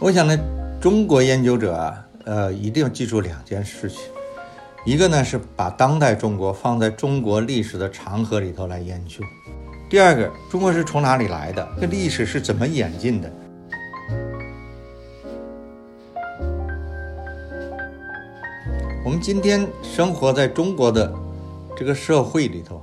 我想呢，中国研究者啊，呃，一定要记住两件事情。一个呢是把当代中国放在中国历史的长河里头来研究；第二个，中国是从哪里来的？这历史是怎么演进的？我们今天生活在中国的这个社会里头，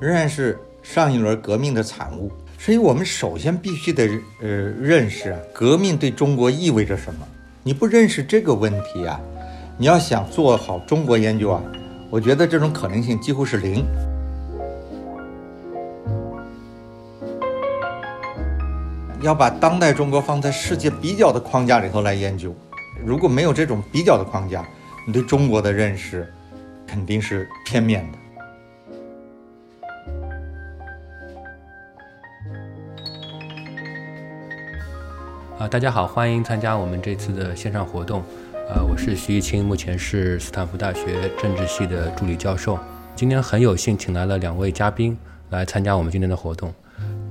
仍然是上一轮革命的产物。所以我们首先必须得呃认识啊，革命对中国意味着什么？你不认识这个问题啊，你要想做好中国研究啊，我觉得这种可能性几乎是零。要把当代中国放在世界比较的框架里头来研究，如果没有这种比较的框架，你对中国的认识肯定是片面的。啊，大家好，欢迎参加我们这次的线上活动。呃，我是徐玉清，目前是斯坦福大学政治系的助理教授。今天很有幸请来了两位嘉宾来参加我们今天的活动。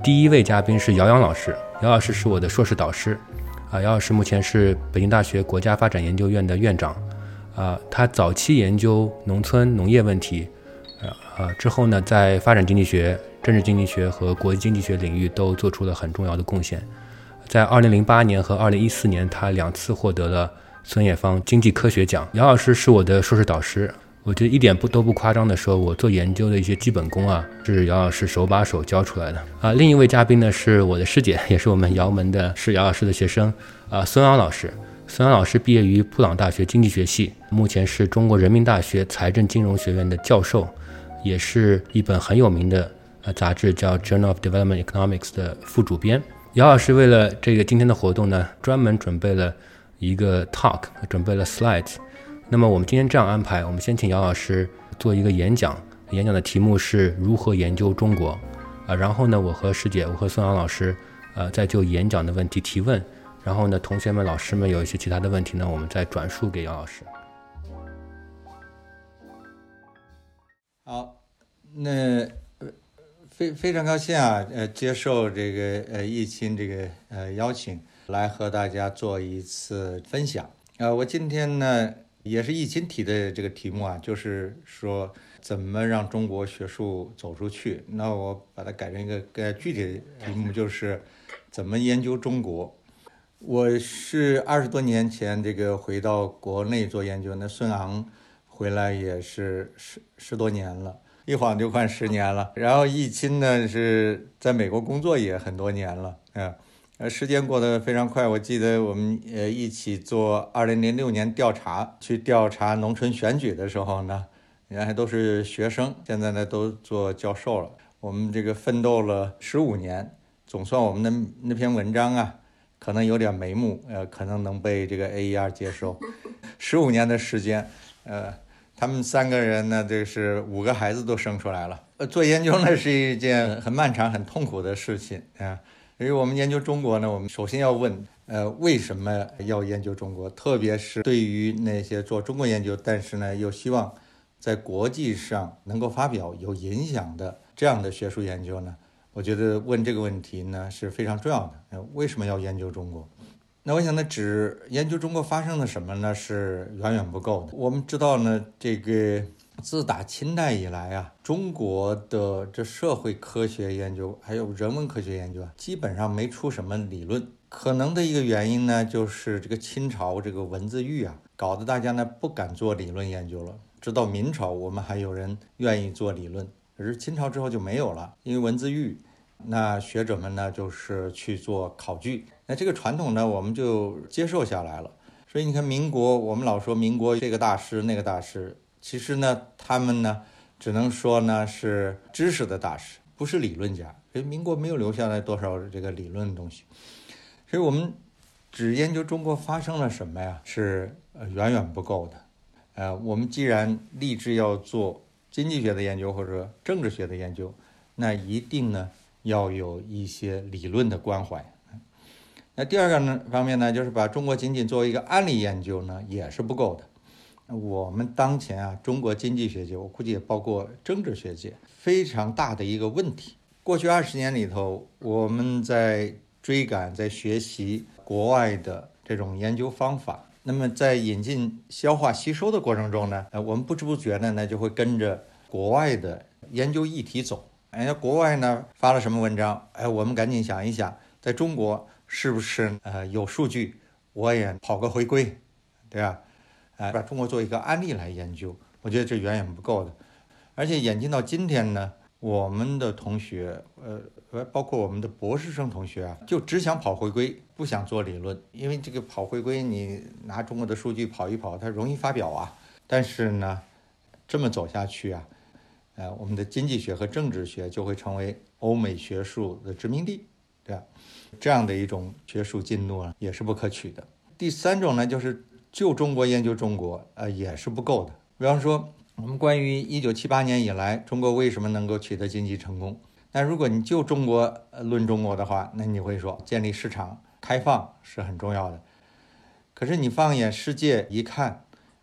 第一位嘉宾是姚洋老师，姚老师是我的硕士导师。啊，姚老师目前是北京大学国家发展研究院的院长。啊，他早期研究农村农业问题，呃，之后呢，在发展经济学、政治经济学和国际经济学领域都做出了很重要的贡献。在二零零八年和二零一四年，他两次获得了孙冶方经济科学奖。姚老师是我的硕士导师，我觉得一点不都不夸张的说，我做研究的一些基本功啊，是姚老师手把手教出来的啊。另一位嘉宾呢，是我的师姐，也是我们姚门的，是姚老师的学生啊，孙昂老师。孙杨老师毕业于布朗大学经济学系，目前是中国人民大学财政金融学院的教授，也是一本很有名的呃杂志叫《Journal of Development Economics》的副主编。姚老师为了这个今天的活动呢，专门准备了一个 talk，准备了 slides。那么我们今天这样安排，我们先请姚老师做一个演讲，演讲的题目是如何研究中国啊。然后呢，我和师姐，我和孙杨老师，呃，再就演讲的问题提问。然后呢，同学们、老师们有一些其他的问题呢，我们再转述给杨老师。好，那。非非常高兴啊，呃，接受这个呃易钦这个呃邀请，来和大家做一次分享。呃，我今天呢也是易钦提的这个题目啊，就是说怎么让中国学术走出去。那我把它改成一个更具体的题目，就是怎么研究中国。我是二十多年前这个回到国内做研究，那孙昂回来也是十十多年了。一晃就快十年了，然后易钦呢是在美国工作也很多年了，啊，呃，时间过得非常快。我记得我们呃一起做二零零六年调查，去调查农村选举的时候呢，原来都是学生，现在呢都做教授了。我们这个奋斗了十五年，总算我们的那篇文章啊，可能有点眉目，呃，可能能被这个 AER 接收。十五年的时间，呃。他们三个人呢，这是五个孩子都生出来了。呃，做研究呢是一件很漫长、很痛苦的事情啊。因为我们研究中国呢，我们首先要问，呃，为什么要研究中国？特别是对于那些做中国研究，但是呢又希望在国际上能够发表有影响的这样的学术研究呢？我觉得问这个问题呢是非常重要的。为什么要研究中国？那我想呢，只研究中国发生了什么呢，是远远不够的。我们知道呢，这个自打清代以来啊，中国的这社会科学研究还有人文科学研究啊，基本上没出什么理论。可能的一个原因呢，就是这个清朝这个文字狱啊，搞得大家呢不敢做理论研究了。直到明朝，我们还有人愿意做理论，可是清朝之后就没有了，因为文字狱。那学者们呢，就是去做考据。那这个传统呢，我们就接受下来了。所以你看，民国我们老说民国这个大师那个大师，其实呢，他们呢，只能说呢是知识的大师，不是理论家。所以民国没有留下来多少这个理论的东西。所以我们只研究中国发生了什么呀，是远远不够的。呃，我们既然立志要做经济学的研究或者政治学的研究，那一定呢。要有一些理论的关怀。那第二个呢方面呢，就是把中国仅仅作为一个案例研究呢，也是不够的。我们当前啊，中国经济学界，我估计也包括政治学界，非常大的一个问题。过去二十年里头，我们在追赶、在学习国外的这种研究方法，那么在引进、消化、吸收的过程中呢，呃，我们不知不觉的呢，就会跟着国外的研究议题走。哎，国外呢发了什么文章？哎，我们赶紧想一想，在中国是不是呃有数据？我也跑个回归，对吧？哎，把中国做一个案例来研究，我觉得这远远不够的。而且演进到今天呢，我们的同学，呃呃，包括我们的博士生同学啊，就只想跑回归，不想做理论，因为这个跑回归，你拿中国的数据跑一跑，它容易发表啊。但是呢，这么走下去啊。呃，我们的经济学和政治学就会成为欧美学术的殖民地，对吧？这样的一种学术进度呢，也是不可取的。第三种呢，就是就中国研究中国，呃，也是不够的。比方说，我们关于一九七八年以来中国为什么能够取得经济成功，那如果你就中国论中国的话，那你会说建立市场开放是很重要的。可是你放眼世界一看。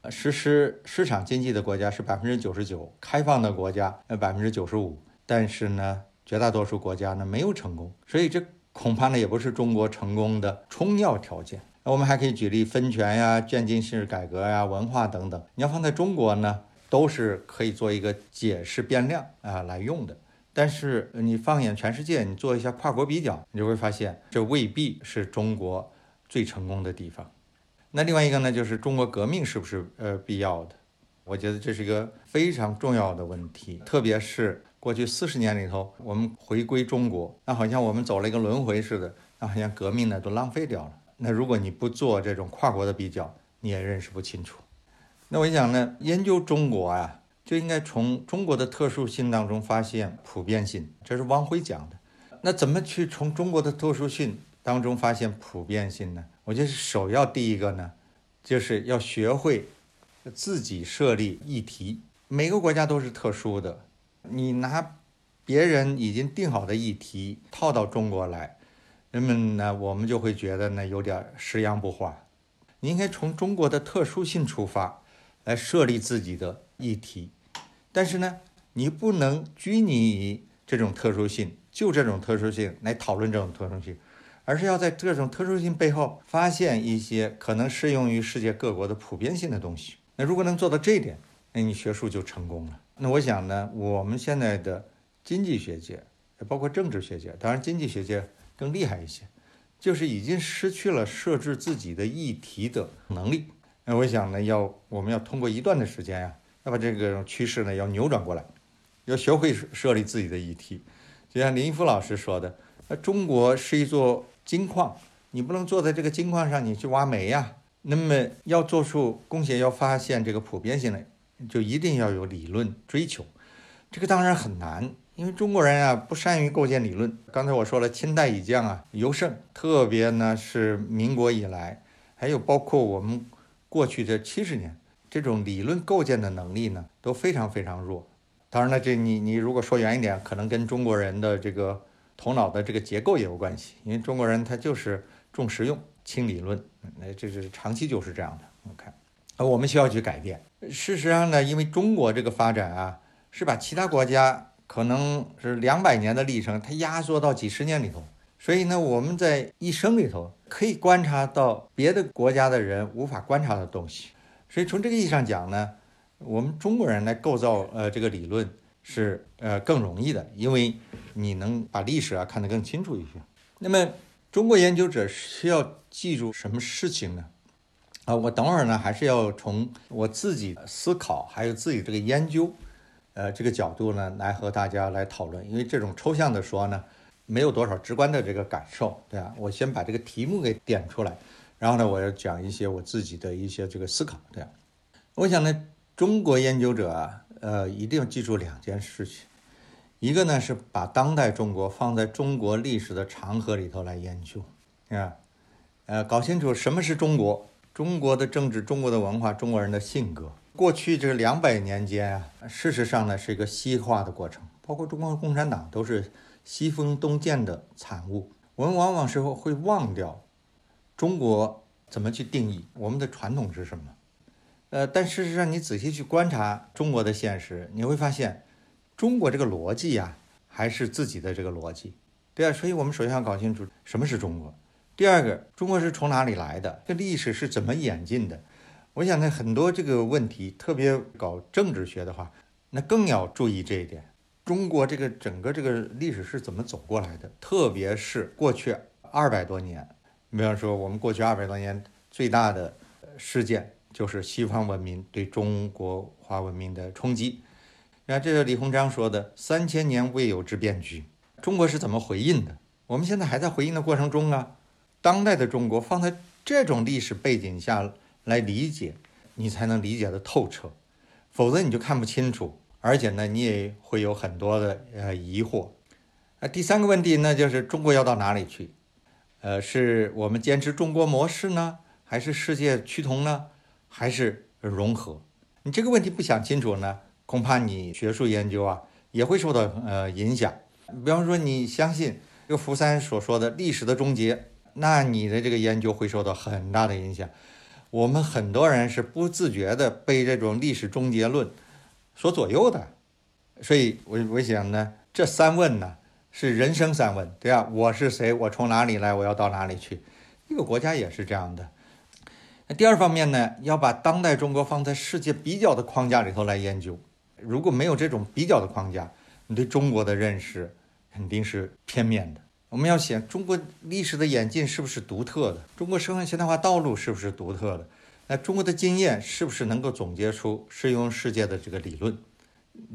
实施市场经济的国家是百分之九十九，开放的国家呃百分之九十五，但是呢，绝大多数国家呢没有成功，所以这恐怕呢也不是中国成功的充要条件。那我们还可以举例分权呀、渐进式改革呀、文化等等，你要放在中国呢，都是可以做一个解释变量啊来用的。但是你放眼全世界，你做一下跨国比较，你就会发现这未必是中国最成功的地方。那另外一个呢，就是中国革命是不是呃必要的？我觉得这是一个非常重要的问题，特别是过去四十年里头，我们回归中国，那好像我们走了一个轮回似的，那好像革命呢都浪费掉了。那如果你不做这种跨国的比较，你也认识不清楚。那我想呢，研究中国啊，就应该从中国的特殊性当中发现普遍性，这是汪晖讲的。那怎么去从中国的特殊性当中发现普遍性呢？我觉得首要第一个呢，就是要学会自己设立议题。每个国家都是特殊的，你拿别人已经定好的议题套到中国来，人们呢，我们就会觉得呢有点食洋不化。你应该从中国的特殊性出发，来设立自己的议题。但是呢，你不能拘泥于这种特殊性，就这种特殊性来讨论这种特殊性。而是要在这种特殊性背后发现一些可能适用于世界各国的普遍性的东西。那如果能做到这一点，那你学术就成功了。那我想呢，我们现在的经济学界，包括政治学界，当然经济学界更厉害一些，就是已经失去了设置自己的议题的能力。那我想呢，要我们要通过一段的时间呀，要把这个趋势呢要扭转过来，要学会设立自己的议题。就像林一夫老师说的，那中国是一座。金矿，你不能坐在这个金矿上，你去挖煤呀。那么要做出贡献，要发现这个普遍性的，就一定要有理论追求。这个当然很难，因为中国人啊不善于构建理论。刚才我说了，清代以降啊尤甚，特别呢是民国以来，还有包括我们过去这七十年，这种理论构建的能力呢都非常非常弱。当然了，这你你如果说远一点，可能跟中国人的这个。头脑的这个结构也有关系，因为中国人他就是重实用轻理论，那这是长期就是这样的。我看，呃，我们需要去改变。事实上呢，因为中国这个发展啊，是把其他国家可能是两百年的历程，它压缩到几十年里头，所以呢，我们在一生里头可以观察到别的国家的人无法观察的东西。所以从这个意义上讲呢，我们中国人来构造呃这个理论。是呃更容易的，因为你能把历史啊看得更清楚一些。那么中国研究者需要记住什么事情呢？啊，我等会儿呢还是要从我自己思考还有自己这个研究，呃这个角度呢来和大家来讨论。因为这种抽象的说呢，没有多少直观的这个感受，对吧？我先把这个题目给点出来，然后呢我要讲一些我自己的一些这个思考，对吧？我想呢，中国研究者啊。呃，一定要记住两件事情，一个呢是把当代中国放在中国历史的长河里头来研究，啊，呃，搞清楚什么是中国，中国的政治、中国的文化、中国人的性格。过去这两百年间啊，事实上呢是一个西化的过程，包括中国共产党都是西风东渐的产物。我们往往时候会忘掉中国怎么去定义我们的传统是什么。呃，但事实上你仔细去观察中国的现实，你会发现，中国这个逻辑呀，还是自己的这个逻辑，对啊。所以我们首先要搞清楚什么是中国。第二个，中国是从哪里来的？这历史是怎么演进的？我想呢，很多这个问题，特别搞政治学的话，那更要注意这一点。中国这个整个这个历史是怎么走过来的？特别是过去二百多年，比方说我们过去二百多年最大的事件。就是西方文明对中国华文明的冲击。那这是李鸿章说的“三千年未有之变局”。中国是怎么回应的？我们现在还在回应的过程中啊。当代的中国放在这种历史背景下来理解，你才能理解的透彻，否则你就看不清楚，而且呢，你也会有很多的呃疑惑。那第三个问题呢，就是中国要到哪里去？呃，是我们坚持中国模式呢，还是世界趋同呢？还是融合，你这个问题不想清楚呢，恐怕你学术研究啊也会受到呃影响。比方说，你相信这个福山所说的历史的终结，那你的这个研究会受到很大的影响。我们很多人是不自觉的被这种历史终结论所左右的，所以我我想呢，这三问呢是人生三问，对吧？我是谁？我从哪里来？我要到哪里去？一个国家也是这样的。那第二方面呢，要把当代中国放在世界比较的框架里头来研究。如果没有这种比较的框架，你对中国的认识肯定是片面的。我们要想中国历史的演进是不是独特的？中国社会现代化道路是不是独特的？那中国的经验是不是能够总结出适用世界的这个理论？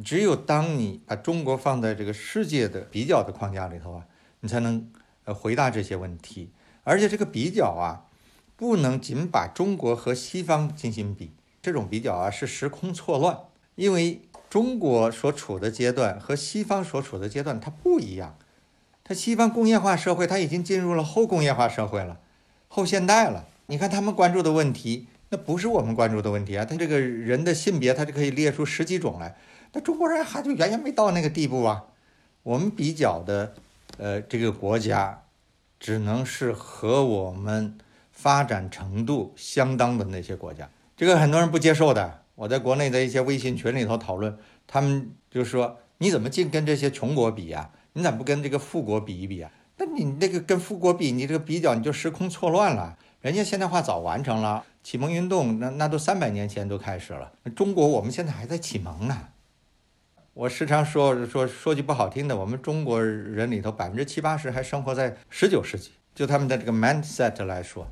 只有当你把中国放在这个世界的比较的框架里头啊，你才能呃回答这些问题。而且这个比较啊。不能仅把中国和西方进行比，这种比较啊是时空错乱，因为中国所处的阶段和西方所处的阶段它不一样。它西方工业化社会，它已经进入了后工业化社会了，后现代了。你看他们关注的问题，那不是我们关注的问题啊。他这个人的性别，他就可以列出十几种来。那中国人还就远远没到那个地步啊。我们比较的，呃，这个国家，只能是和我们。发展程度相当的那些国家，这个很多人不接受的。我在国内的一些微信群里头讨论，他们就说：“你怎么净跟这些穷国比呀？你咋不跟这个富国比一比啊？那你那个跟富国比，你这个比较你就时空错乱了。人家现代化早完成了，启蒙运动那那都三百年前都开始了。中国我们现在还在启蒙呢。我时常说说说句不好听的，我们中国人里头百分之七八十还生活在十九世纪，就他们的这个 mindset 来说。”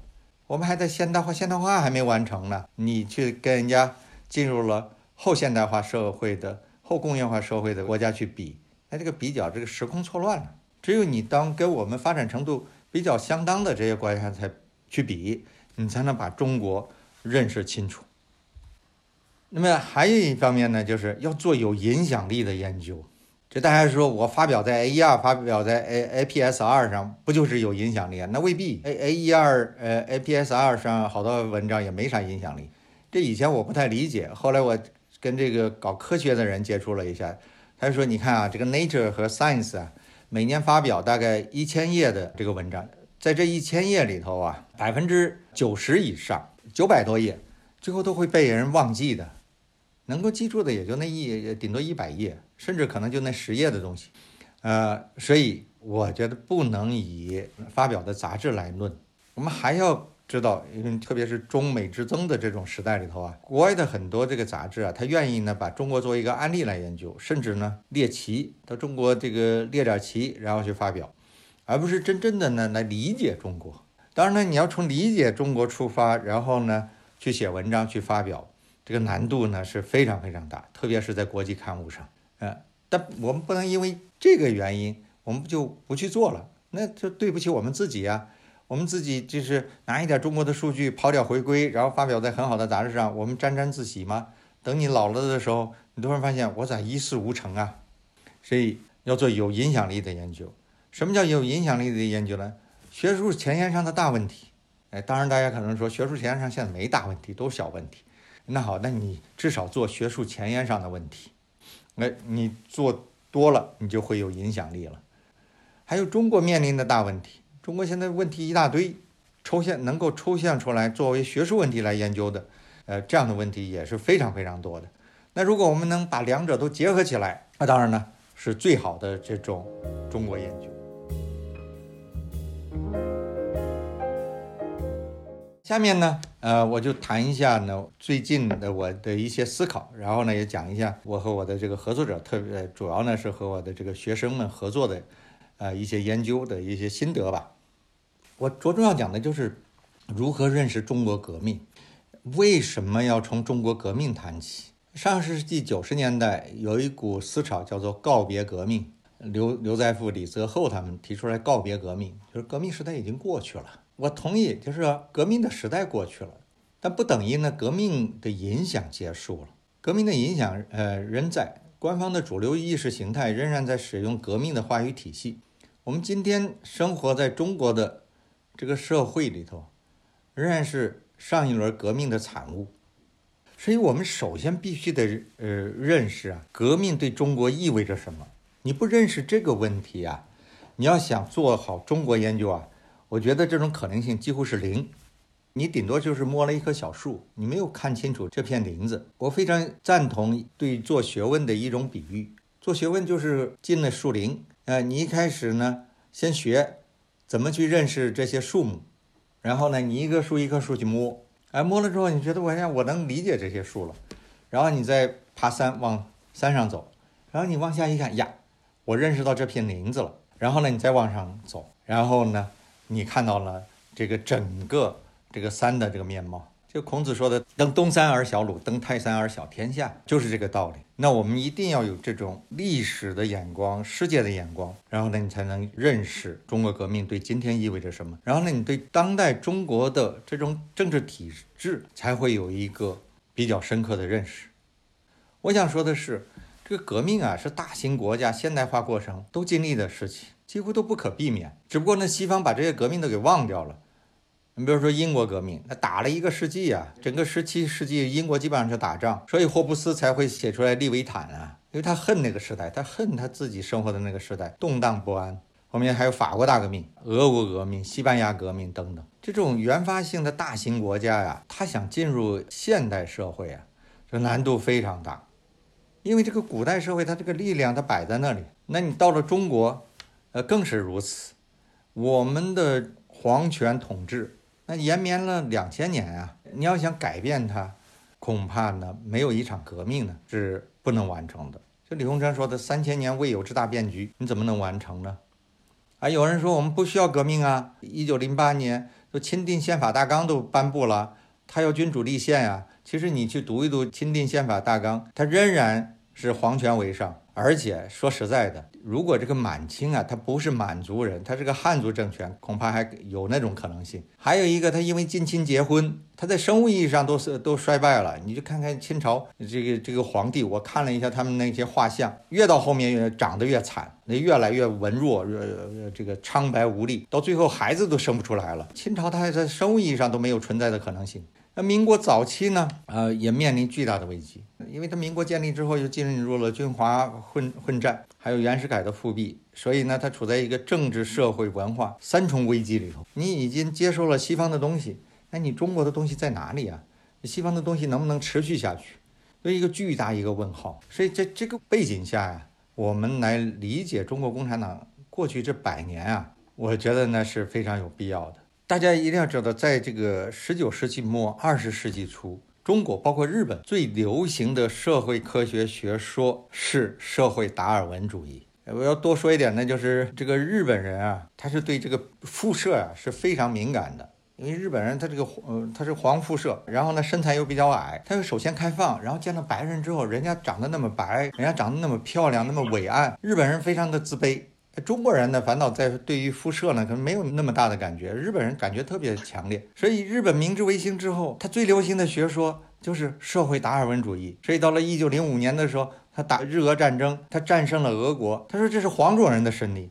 我们还在现代化，现代化还没完成呢。你去跟人家进入了后现代化社会的后工业化社会的国家去比，那这个比较这个时空错乱了。只有你当跟我们发展程度比较相当的这些国家才去比，你才能把中国认识清楚。那么还有一方面呢，就是要做有影响力的研究。就大家说我发表在 A 一二，发表在 A A P S 二上，不就是有影响力啊？那未必。A A 一二呃 A P S 二上好多文章也没啥影响力。这以前我不太理解，后来我跟这个搞科学的人接触了一下，他说：“你看啊，这个 Nature 和 Science 啊，每年发表大概一千页的这个文章，在这一千页里头啊，百分之九十以上，九百多页，最后都会被人忘记的。”能够记住的也就那一顶多一百页，甚至可能就那十页的东西，呃，所以我觉得不能以发表的杂志来论。我们还要知道，因为特别是中美之争的这种时代里头啊，国外的很多这个杂志啊，他愿意呢把中国作为一个案例来研究，甚至呢列奇到中国这个列点奇，然后去发表，而不是真正的呢来理解中国。当然呢，你要从理解中国出发，然后呢去写文章去发表。这个难度呢是非常非常大，特别是在国际刊物上，呃，但我们不能因为这个原因，我们就不去做了，那就对不起我们自己呀。我们自己就是拿一点中国的数据跑点回归，然后发表在很好的杂志上，我们沾沾自喜吗？等你老了的时候，你突然发现我咋一事无成啊？所以要做有影响力的研究。什么叫有影响力的研究呢？学术前沿上的大问题，哎，当然大家可能说学术前沿上现在没大问题，都是小问题。那好，那你至少做学术前沿上的问题，那你做多了，你就会有影响力了。还有中国面临的大问题，中国现在问题一大堆，抽象能够抽象出来作为学术问题来研究的，呃，这样的问题也是非常非常多的。那如果我们能把两者都结合起来，那当然呢是最好的这种中国研究。下面呢，呃，我就谈一下呢最近的我的一些思考，然后呢也讲一下我和我的这个合作者，特别主要呢是和我的这个学生们合作的，呃一些研究的一些心得吧。我着重要讲的就是如何认识中国革命，为什么要从中国革命谈起？上世纪九十年代有一股思潮叫做告别革命，刘刘在富、李泽厚他们提出来告别革命，就是革命时代已经过去了。我同意，就是说革命的时代过去了，但不等于呢革命的影响结束了。革命的影响，呃，仍在。官方的主流意识形态仍然在使用革命的话语体系。我们今天生活在中国的这个社会里头，仍然是上一轮革命的产物。所以我们首先必须得呃认识啊，革命对中国意味着什么。你不认识这个问题啊，你要想做好中国研究啊。我觉得这种可能性几乎是零，你顶多就是摸了一棵小树，你没有看清楚这片林子。我非常赞同对做学问的一种比喻，做学问就是进了树林，呃，你一开始呢，先学怎么去认识这些树木，然后呢，你一棵树一棵树去摸，哎，摸了之后，你觉得我呀我能理解这些树了，然后你再爬山往山上走，然后你往下一看呀，我认识到这片林子了，然后呢，你再往上走，然后呢。你看到了这个整个这个山的这个面貌，就孔子说的“登东山而小鲁，登泰山而小天下”，就是这个道理。那我们一定要有这种历史的眼光、世界的眼光，然后呢，你才能认识中国革命对今天意味着什么。然后呢，你对当代中国的这种政治体制才会有一个比较深刻的认识。我想说的是，这个革命啊，是大型国家现代化过程都经历的事情。几乎都不可避免，只不过呢，西方把这些革命都给忘掉了。你比如说英国革命，那打了一个世纪啊，整个十七世纪英国基本上是打仗，所以霍布斯才会写出来《利维坦》啊，因为他恨那个时代，他恨他自己生活的那个时代动荡不安。后面还有法国大革命、俄国革命、西班牙革命等等，这种原发性的大型国家呀，他想进入现代社会啊，这难度非常大，因为这个古代社会它这个力量它摆在那里，那你到了中国。呃，更是如此。我们的皇权统治那延绵了两千年啊，你要想改变它，恐怕呢没有一场革命呢是不能完成的。就李鸿章说的“三千年未有之大变局”，你怎么能完成呢？啊，有人说我们不需要革命啊。一九零八年，就钦定宪法大纲都颁布了，他要君主立宪呀。其实你去读一读钦定宪法大纲，它仍然是皇权为上。而且说实在的，如果这个满清啊，他不是满族人，他是个汉族政权，恐怕还有那种可能性。还有一个，他因为近亲结婚，他在生物意义上都是都衰败了。你就看看清朝这个这个皇帝，我看了一下他们那些画像，越到后面越长得越惨，那越来越文弱，呃，这个苍白无力，到最后孩子都生不出来了。清朝它在生物意义上都没有存在的可能性。那民国早期呢，呃，也面临巨大的危机，因为它民国建立之后又进入了军阀混混战，还有袁世凯的复辟，所以呢，它处在一个政治、社会、文化三重危机里头。你已经接受了西方的东西，那你中国的东西在哪里啊？西方的东西能不能持续下去？有一个巨大一个问号。所以在这个背景下呀，我们来理解中国共产党过去这百年啊，我觉得呢是非常有必要的。大家一定要知道，在这个十九世纪末、二十世纪初，中国包括日本最流行的社会科学学说是社会达尔文主义。我要多说一点呢，就是这个日本人啊，他是对这个肤色啊是非常敏感的，因为日本人他这个呃他是黄肤色，然后呢身材又比较矮，他又首先开放，然后见到白人之后，人家长得那么白，人家长得那么漂亮，那么伟岸，日本人非常的自卑。中国人呢，反倒在对于肤色呢，可能没有那么大的感觉。日本人感觉特别强烈，所以日本明治维新之后，他最流行的学说就是社会达尔文主义。所以到了一九零五年的时候，他打日俄战争，他战胜了俄国。他说这是黄种人的胜利，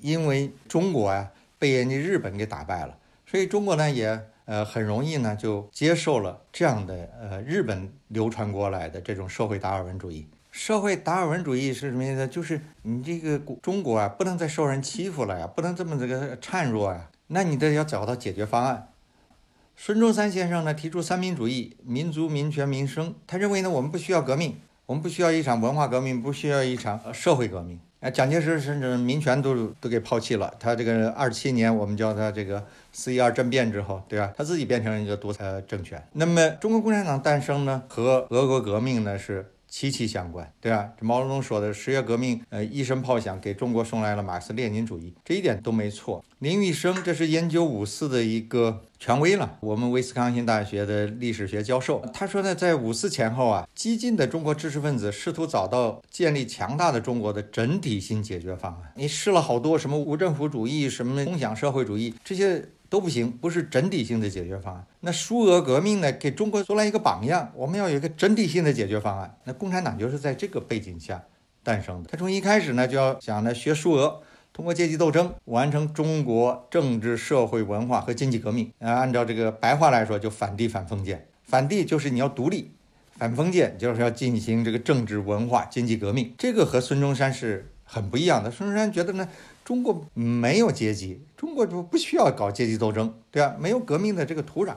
因为中国呀被人家日本给打败了，所以中国呢也呃很容易呢就接受了这样的呃日本流传过来的这种社会达尔文主义。社会达尔文主义是什么意思？就是你这个中国啊，不能再受人欺负了呀，不能这么这个孱弱呀，那你得要找到解决方案。孙中山先生呢提出三民主义，民族、民权、民生。他认为呢，我们不需要革命，我们不需要一场文化革命，不需要一场社会革命。啊，蒋介石甚至民权都都给抛弃了。他这个二七年，我们叫他这个四一二政变之后，对吧？他自己变成一个独裁政权。那么，中国共产党诞生呢，和俄国革命呢是。息息相关，对吧？这毛泽东说的十月革命，呃，一声炮响给中国送来了马克思列宁主义，这一点都没错。林玉生，这是研究五四的一个权威了，我们威斯康星大学的历史学教授。他说呢，在五四前后啊，激进的中国知识分子试图找到建立强大的中国的整体性解决方案。你试了好多什么无政府主义、什么共享社会主义这些。都不行，不是整体性的解决方案。那苏俄革命呢，给中国做了一个榜样。我们要有一个整体性的解决方案。那共产党就是在这个背景下诞生的。他从一开始呢，就要想呢学苏俄，通过阶级斗争完成中国政治、社会、文化和经济革命。啊，按照这个白话来说，就反帝反封建。反帝就是你要独立，反封建就是要进行这个政治、文化、经济革命。这个和孙中山是很不一样的。孙中山觉得呢。中国没有阶级，中国就不需要搞阶级斗争，对吧？没有革命的这个土壤，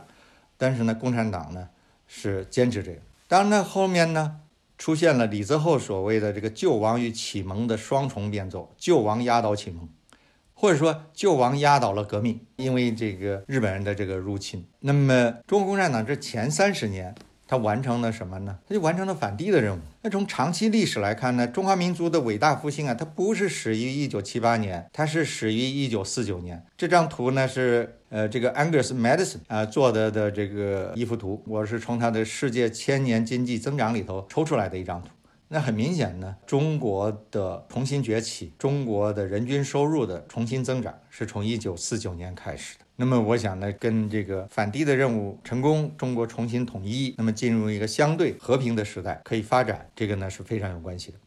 但是呢，共产党呢是坚持这个。当然呢，后面呢出现了李泽厚所谓的这个救亡与启蒙的双重变奏，救亡压倒启蒙，或者说救亡压倒了革命，因为这个日本人的这个入侵。那么，中国共产党这前三十年。他完成了什么呢？他就完成了反帝的任务。那从长期历史来看呢，中华民族的伟大复兴啊，它不是始于一九七八年，它是始于一九四九年。这张图呢是呃这个 Angus Madison 啊做的的这个一幅图，我是从他的世界千年经济增长里头抽出来的一张图。那很明显呢，中国的重新崛起，中国的人均收入的重新增长，是从一九四九年开始的。那么我想呢，跟这个反帝的任务成功，中国重新统一，那么进入一个相对和平的时代，可以发展，这个呢是非常有关系的。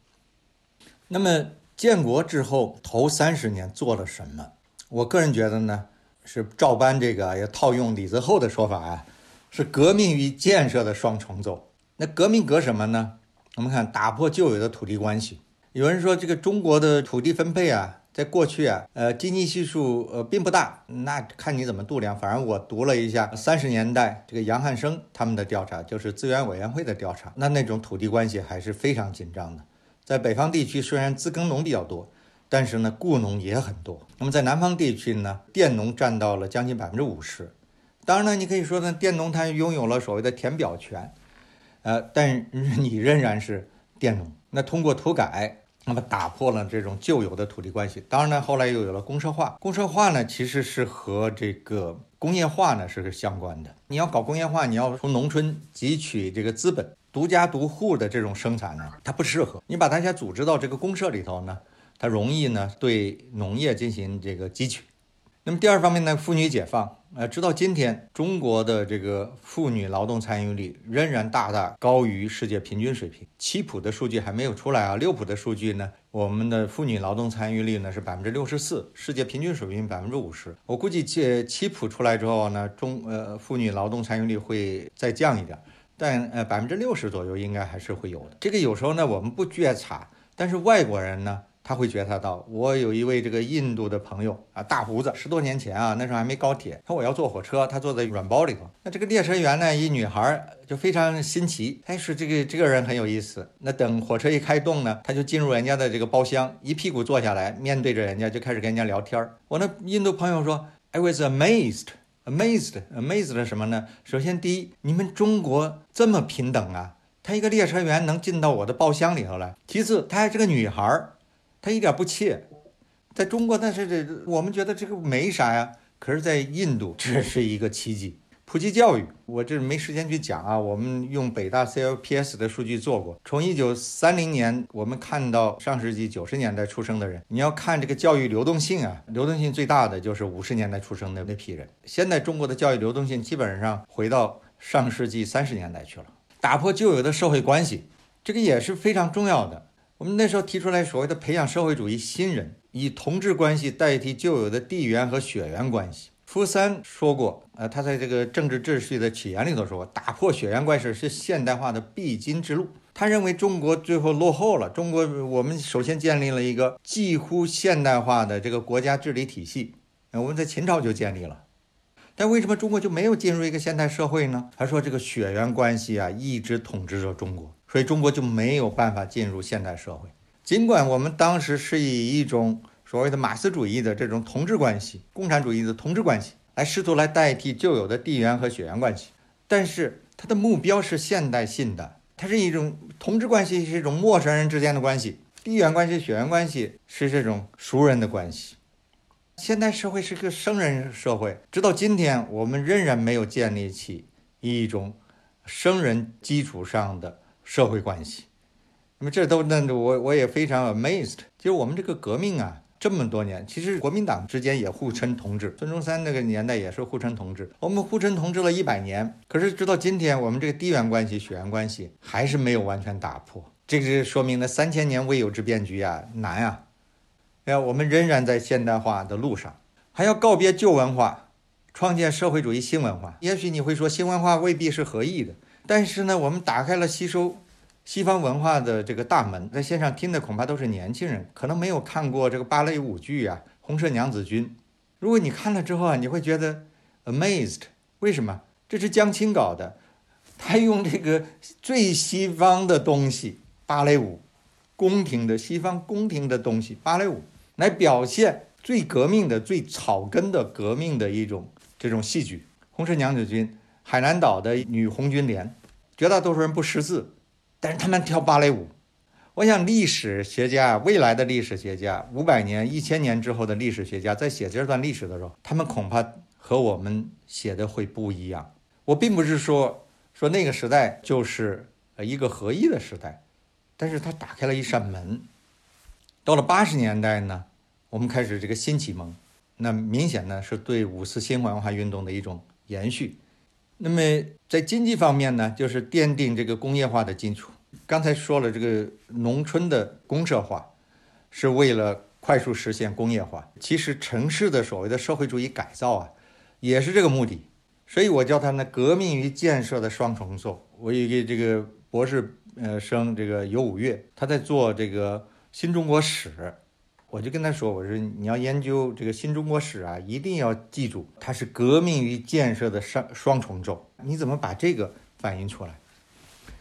那么建国之后头三十年做了什么？我个人觉得呢，是照搬这个，要套用李泽厚的说法啊，是革命与建设的双重奏。那革命革什么呢？我们看打破旧有的土地关系。有人说这个中国的土地分配啊。在过去啊，呃，经济系数呃并不大，那看你怎么度量。反正我读了一下三十年代这个杨汉生他们的调查，就是资源委员会的调查，那那种土地关系还是非常紧张的。在北方地区，虽然自耕农比较多，但是呢，雇农也很多。那么在南方地区呢，佃农占到了将近百分之五十。当然呢，你可以说呢，佃农他拥有了所谓的填表权，呃，但你仍然是佃农。那通过土改。那么打破了这种旧有的土地关系，当然呢，后来又有了公社化。公社化呢，其实是和这个工业化呢是相关的。你要搞工业化，你要从农村汲取这个资本，独家独户的这种生产呢，它不适合。你把大家组织到这个公社里头呢，它容易呢对农业进行这个汲取。那么第二方面呢，妇女解放。呃，直到今天，中国的这个妇女劳动参与率仍然大大高于世界平均水平。七普的数据还没有出来啊，六普的数据呢，我们的妇女劳动参与率呢是百分之六十四，世界平均水平百分之五十。我估计七七普出来之后呢，中呃妇女劳动参与率会再降一点，但呃百分之六十左右应该还是会有的。这个有时候呢我们不觉察，但是外国人呢。他会觉察到，我有一位这个印度的朋友啊，大胡子，十多年前啊，那时候还没高铁，他说我要坐火车，他坐在软包里头。那这个列车员呢，一女孩就非常新奇，哎，说这个这个人很有意思。那等火车一开动呢，他就进入人家的这个包厢，一屁股坐下来，面对着人家就开始跟人家聊天我那印度朋友说，I was amazed，amazed，amazed 什么呢？首先第一，你们中国这么平等啊，他一个列车员能进到我的包厢里头来。其次，他还是个女孩。他一点不怯，在中国，但是这我们觉得这个没啥呀。可是，在印度，这是一个奇迹。普及教育，我这没时间去讲啊。我们用北大 CLPS 的数据做过，从一九三零年，我们看到上世纪九十年代出生的人，你要看这个教育流动性啊，流动性最大的就是五十年代出生的那批人。现在中国的教育流动性基本上回到上世纪三十年代去了，打破旧有的社会关系，这个也是非常重要的。我们那时候提出来所谓的培养社会主义新人，以同志关系代替旧有的地缘和血缘关系。福山说过，呃，他在这个政治秩序的起源里头说过，打破血缘关系是现代化的必经之路。他认为中国最后落后了，中国我们首先建立了一个几乎现代化的这个国家治理体系，呃我们在秦朝就建立了。但为什么中国就没有进入一个现代社会呢？他说这个血缘关系啊一直统治着中国，所以中国就没有办法进入现代社会。尽管我们当时是以一种所谓的马克思主义的这种同志关系、共产主义的同志关系来试图来代替旧有的地缘和血缘关系，但是它的目标是现代性的，它是一种同志关系，是一种陌生人之间的关系；地缘关系、血缘关系是这种熟人的关系。现代社会是个生人社会，直到今天，我们仍然没有建立起一种生人基础上的社会关系。那么这都那我我也非常 amazed。其实我们这个革命啊，这么多年，其实国民党之间也互称同志，孙中山那个年代也是互称同志。我们互称同志了一百年，可是直到今天，我们这个地缘关系、血缘关系还是没有完全打破。这个是说明了三千年未有之变局啊，难啊！哎，我们仍然在现代化的路上，还要告别旧文化，创建社会主义新文化。也许你会说，新文化未必是合意的，但是呢，我们打开了吸收西方文化的这个大门。在线上听的恐怕都是年轻人，可能没有看过这个芭蕾舞剧啊，《红色娘子军》。如果你看了之后啊，你会觉得 amazed。为什么？这是江青搞的，他用这个最西方的东西——芭蕾舞，宫廷的西方宫廷的东西——芭蕾舞。来表现最革命的、最草根的革命的一种这种戏剧，《红色娘子军》、海南岛的女红军连，绝大多数人不识字，但是他们跳芭蕾舞。我想，历史学家、未来的历史学家、五百年、一千年之后的历史学家，在写这段历史的时候，他们恐怕和我们写的会不一样。我并不是说说那个时代就是一个合一的时代，但是它打开了一扇门。到了八十年代呢，我们开始这个新启蒙，那明显呢是对五四新文化运动的一种延续。那么在经济方面呢，就是奠定这个工业化的基础。刚才说了，这个农村的公社化是为了快速实现工业化。其实城市的所谓的社会主义改造啊，也是这个目的。所以我叫它呢革命与建设的双重奏。我有一个这个博士呃生，这个尤五月，他在做这个。新中国史，我就跟他说：“我说你要研究这个新中国史啊，一定要记住它是革命与建设的双双重奏。你怎么把这个反映出来？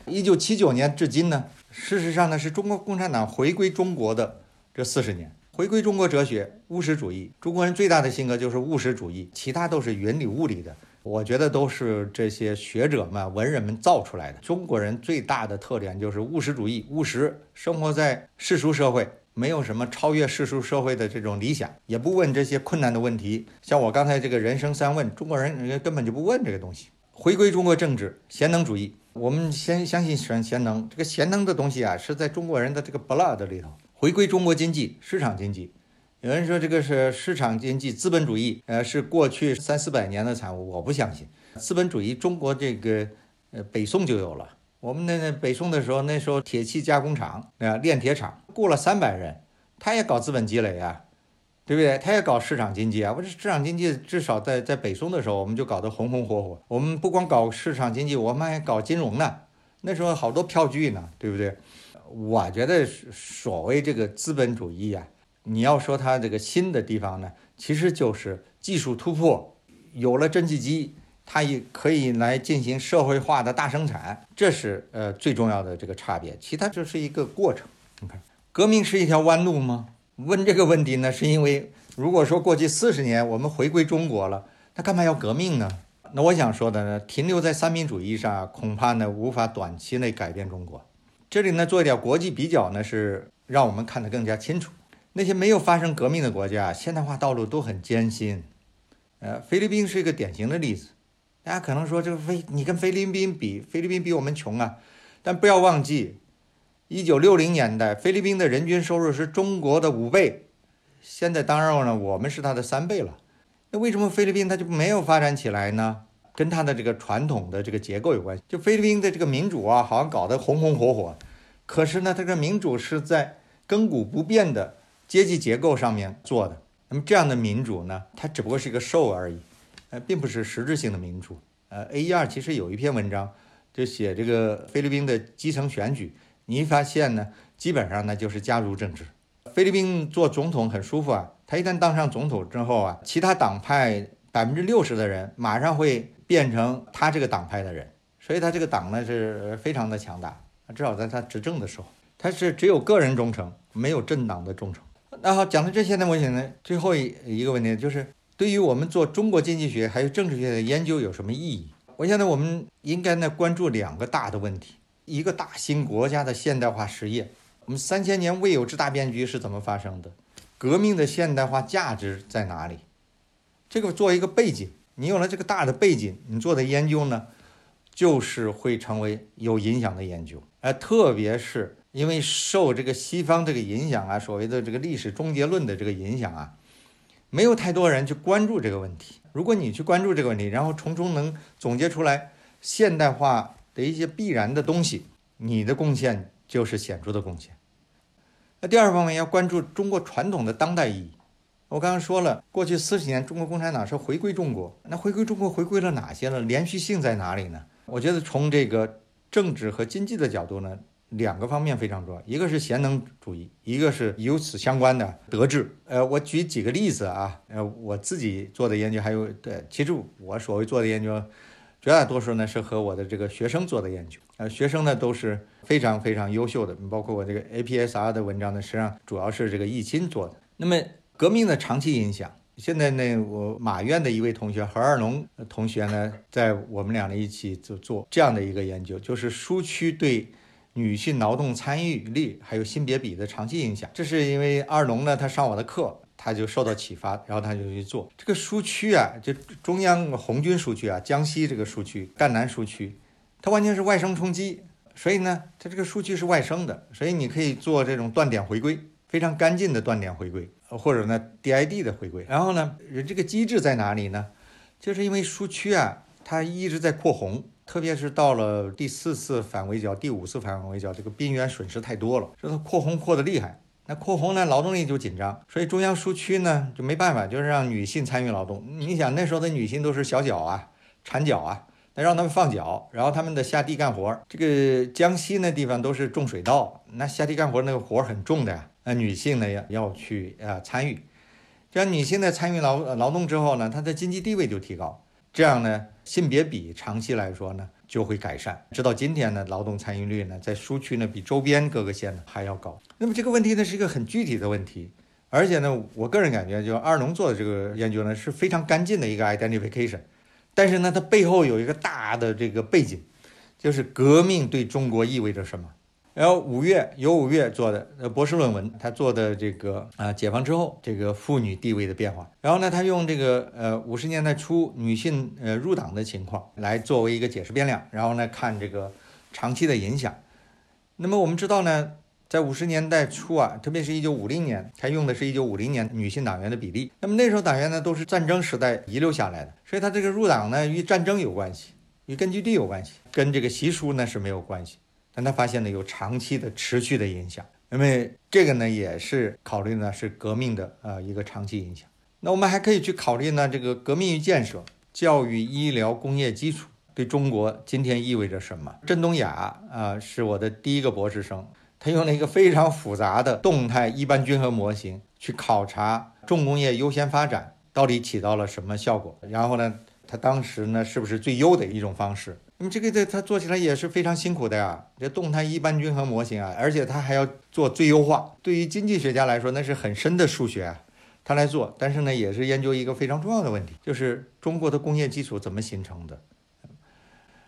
一九七九年至今呢？事实上呢，是中国共产党回归中国的这四十年。回归中国哲学务实主义，中国人最大的性格就是务实主义，其他都是云里雾里的。我觉得都是这些学者们、文人们造出来的。中国人最大的特点就是务实主义，务实。”生活在世俗社会，没有什么超越世俗社会的这种理想，也不问这些困难的问题。像我刚才这个人生三问，中国人根本就不问这个东西。回归中国政治，贤能主义，我们先相信贤贤能。这个贤能的东西啊，是在中国人的这个 blood 里头。回归中国经济，市场经济。有人说这个是市场经济，资本主义，呃，是过去三四百年的产物。我不相信，资本主义，中国这个，呃，北宋就有了。我们那那北宋的时候，那时候铁器加工厂啊，炼铁厂雇了三百人，他也搞资本积累啊，对不对？他也搞市场经济啊。我这市场经济至少在在北宋的时候，我们就搞得红红火火。我们不光搞市场经济，我们还搞金融呢。那时候好多票据呢，对不对？我觉得所谓这个资本主义呀，你要说它这个新的地方呢，其实就是技术突破，有了蒸汽机。它也可以来进行社会化的大生产，这是呃最重要的这个差别。其他就是一个过程。你看，革命是一条弯路吗？问这个问题呢，是因为如果说过去四十年我们回归中国了，那干嘛要革命呢？那我想说的呢，停留在三民主义上，恐怕呢无法短期内改变中国。这里呢做一点国际比较呢，是让我们看得更加清楚。那些没有发生革命的国家，现代化道路都很艰辛。呃，菲律宾是一个典型的例子。大家可能说，这个菲你跟菲律宾比，菲律宾比我们穷啊。但不要忘记，一九六零年代，菲律宾的人均收入是中国的五倍。现在当然了，我们是它的三倍了。那为什么菲律宾它就没有发展起来呢？跟它的这个传统的这个结构有关系。就菲律宾的这个民主啊，好像搞得红红火火，可是呢，它这个民主是在亘古不变的阶级结构上面做的。那么这样的民主呢，它只不过是一个 show 而已。呃，并不是实质性的民主。呃，A 一二其实有一篇文章，就写这个菲律宾的基层选举。你发现呢，基本上呢就是家族政治。菲律宾做总统很舒服啊，他一旦当上总统之后啊，其他党派百分之六十的人马上会变成他这个党派的人，所以他这个党呢是非常的强大，至少在他执政的时候，他是只有个人忠诚，没有政党的忠诚。那好，讲到这些呢，我想呢，最后一一个问题就是，对于我们做中国经济学还有政治学的研究有什么意义？我现在我们应该呢关注两个大的问题，一个大型国家的现代化实业，我们三千年未有之大变局是怎么发生的？革命的现代化价值在哪里？这个做一个背景，你有了这个大的背景，你做的研究呢，就是会成为有影响的研究。而特别是因为受这个西方这个影响啊，所谓的这个历史终结论的这个影响啊，没有太多人去关注这个问题。如果你去关注这个问题，然后从中能总结出来现代化的一些必然的东西，你的贡献就是显著的贡献。那第二方面要关注中国传统的当代意义。我刚刚说了，过去四十年中国共产党是回归中国，那回归中国回归了哪些呢？连续性在哪里呢？我觉得从这个政治和经济的角度呢。两个方面非常重要，一个是贤能主义，一个是由此相关的德治。呃，我举几个例子啊，呃，我自己做的研究，还有对，其实我所谓做的研究，绝大多数呢是和我的这个学生做的研究。呃，学生呢都是非常非常优秀的，包括我这个 APSR 的文章呢，实际上主要是这个易清做的。那么革命的长期影响，现在呢，我马院的一位同学何二龙同学呢，在我们俩呢一起就做这样的一个研究，就是书区对。女性劳动参与率还有性别比的长期影响，这是因为二龙呢，他上我的课，他就受到启发，然后他就去做这个苏区啊，就中央红军苏区啊，江西这个苏区赣南苏区，它完全是外生冲击，所以呢，它这个苏区是外生的，所以你可以做这种断点回归，非常干净的断点回归，或者呢 DID 的回归。然后呢，人这个机制在哪里呢？就是因为苏区啊，它一直在扩红。特别是到了第四次反围剿、第五次反围剿，这个兵员损失太多了，这它扩红扩得厉害。那扩红呢，劳动力就紧张，所以中央苏区呢就没办法，就是让女性参与劳动。你想那时候的女性都是小脚啊、缠脚啊，那让他们放脚，然后他们的下地干活。这个江西那地方都是种水稻，那下地干活那个活很重的呀，那女性呢要要去啊参与。这样女性在参与劳劳动之后呢，她的经济地位就提高。这样呢，性别比长期来说呢就会改善。直到今天呢，劳动参与率呢在苏区呢比周边各个县呢还要高。那么这个问题呢是一个很具体的问题，而且呢，我个人感觉就二农做的这个研究呢是非常干净的一个 identification，但是呢，它背后有一个大的这个背景，就是革命对中国意味着什么。然后五月由五月做的呃博士论文，他做的这个啊解放之后这个妇女地位的变化。然后呢，他用这个呃五十年代初女性呃入党的情况来作为一个解释变量，然后呢看这个长期的影响。那么我们知道呢，在五十年代初啊，特别是一九五零年，他用的是一九五零年女性党员的比例。那么那时候党员呢都是战争时代遗留下来的，所以他这个入党呢与战争有关系，与根据地有关系，跟这个习俗呢是没有关系。但他发现呢有长期的持续的影响，因为这个呢也是考虑呢是革命的呃一个长期影响。那我们还可以去考虑呢这个革命与建设、教育、医疗、工业基础对中国今天意味着什么？郑东雅啊是我的第一个博士生，他用了一个非常复杂的动态一般均衡模型去考察重工业优先发展到底起到了什么效果，然后呢他当时呢是不是最优的一种方式？那么这个的他做起来也是非常辛苦的呀，这动态一般均衡模型啊，而且他还要做最优化。对于经济学家来说，那是很深的数学啊，他来做。但是呢，也是研究一个非常重要的问题，就是中国的工业基础怎么形成的。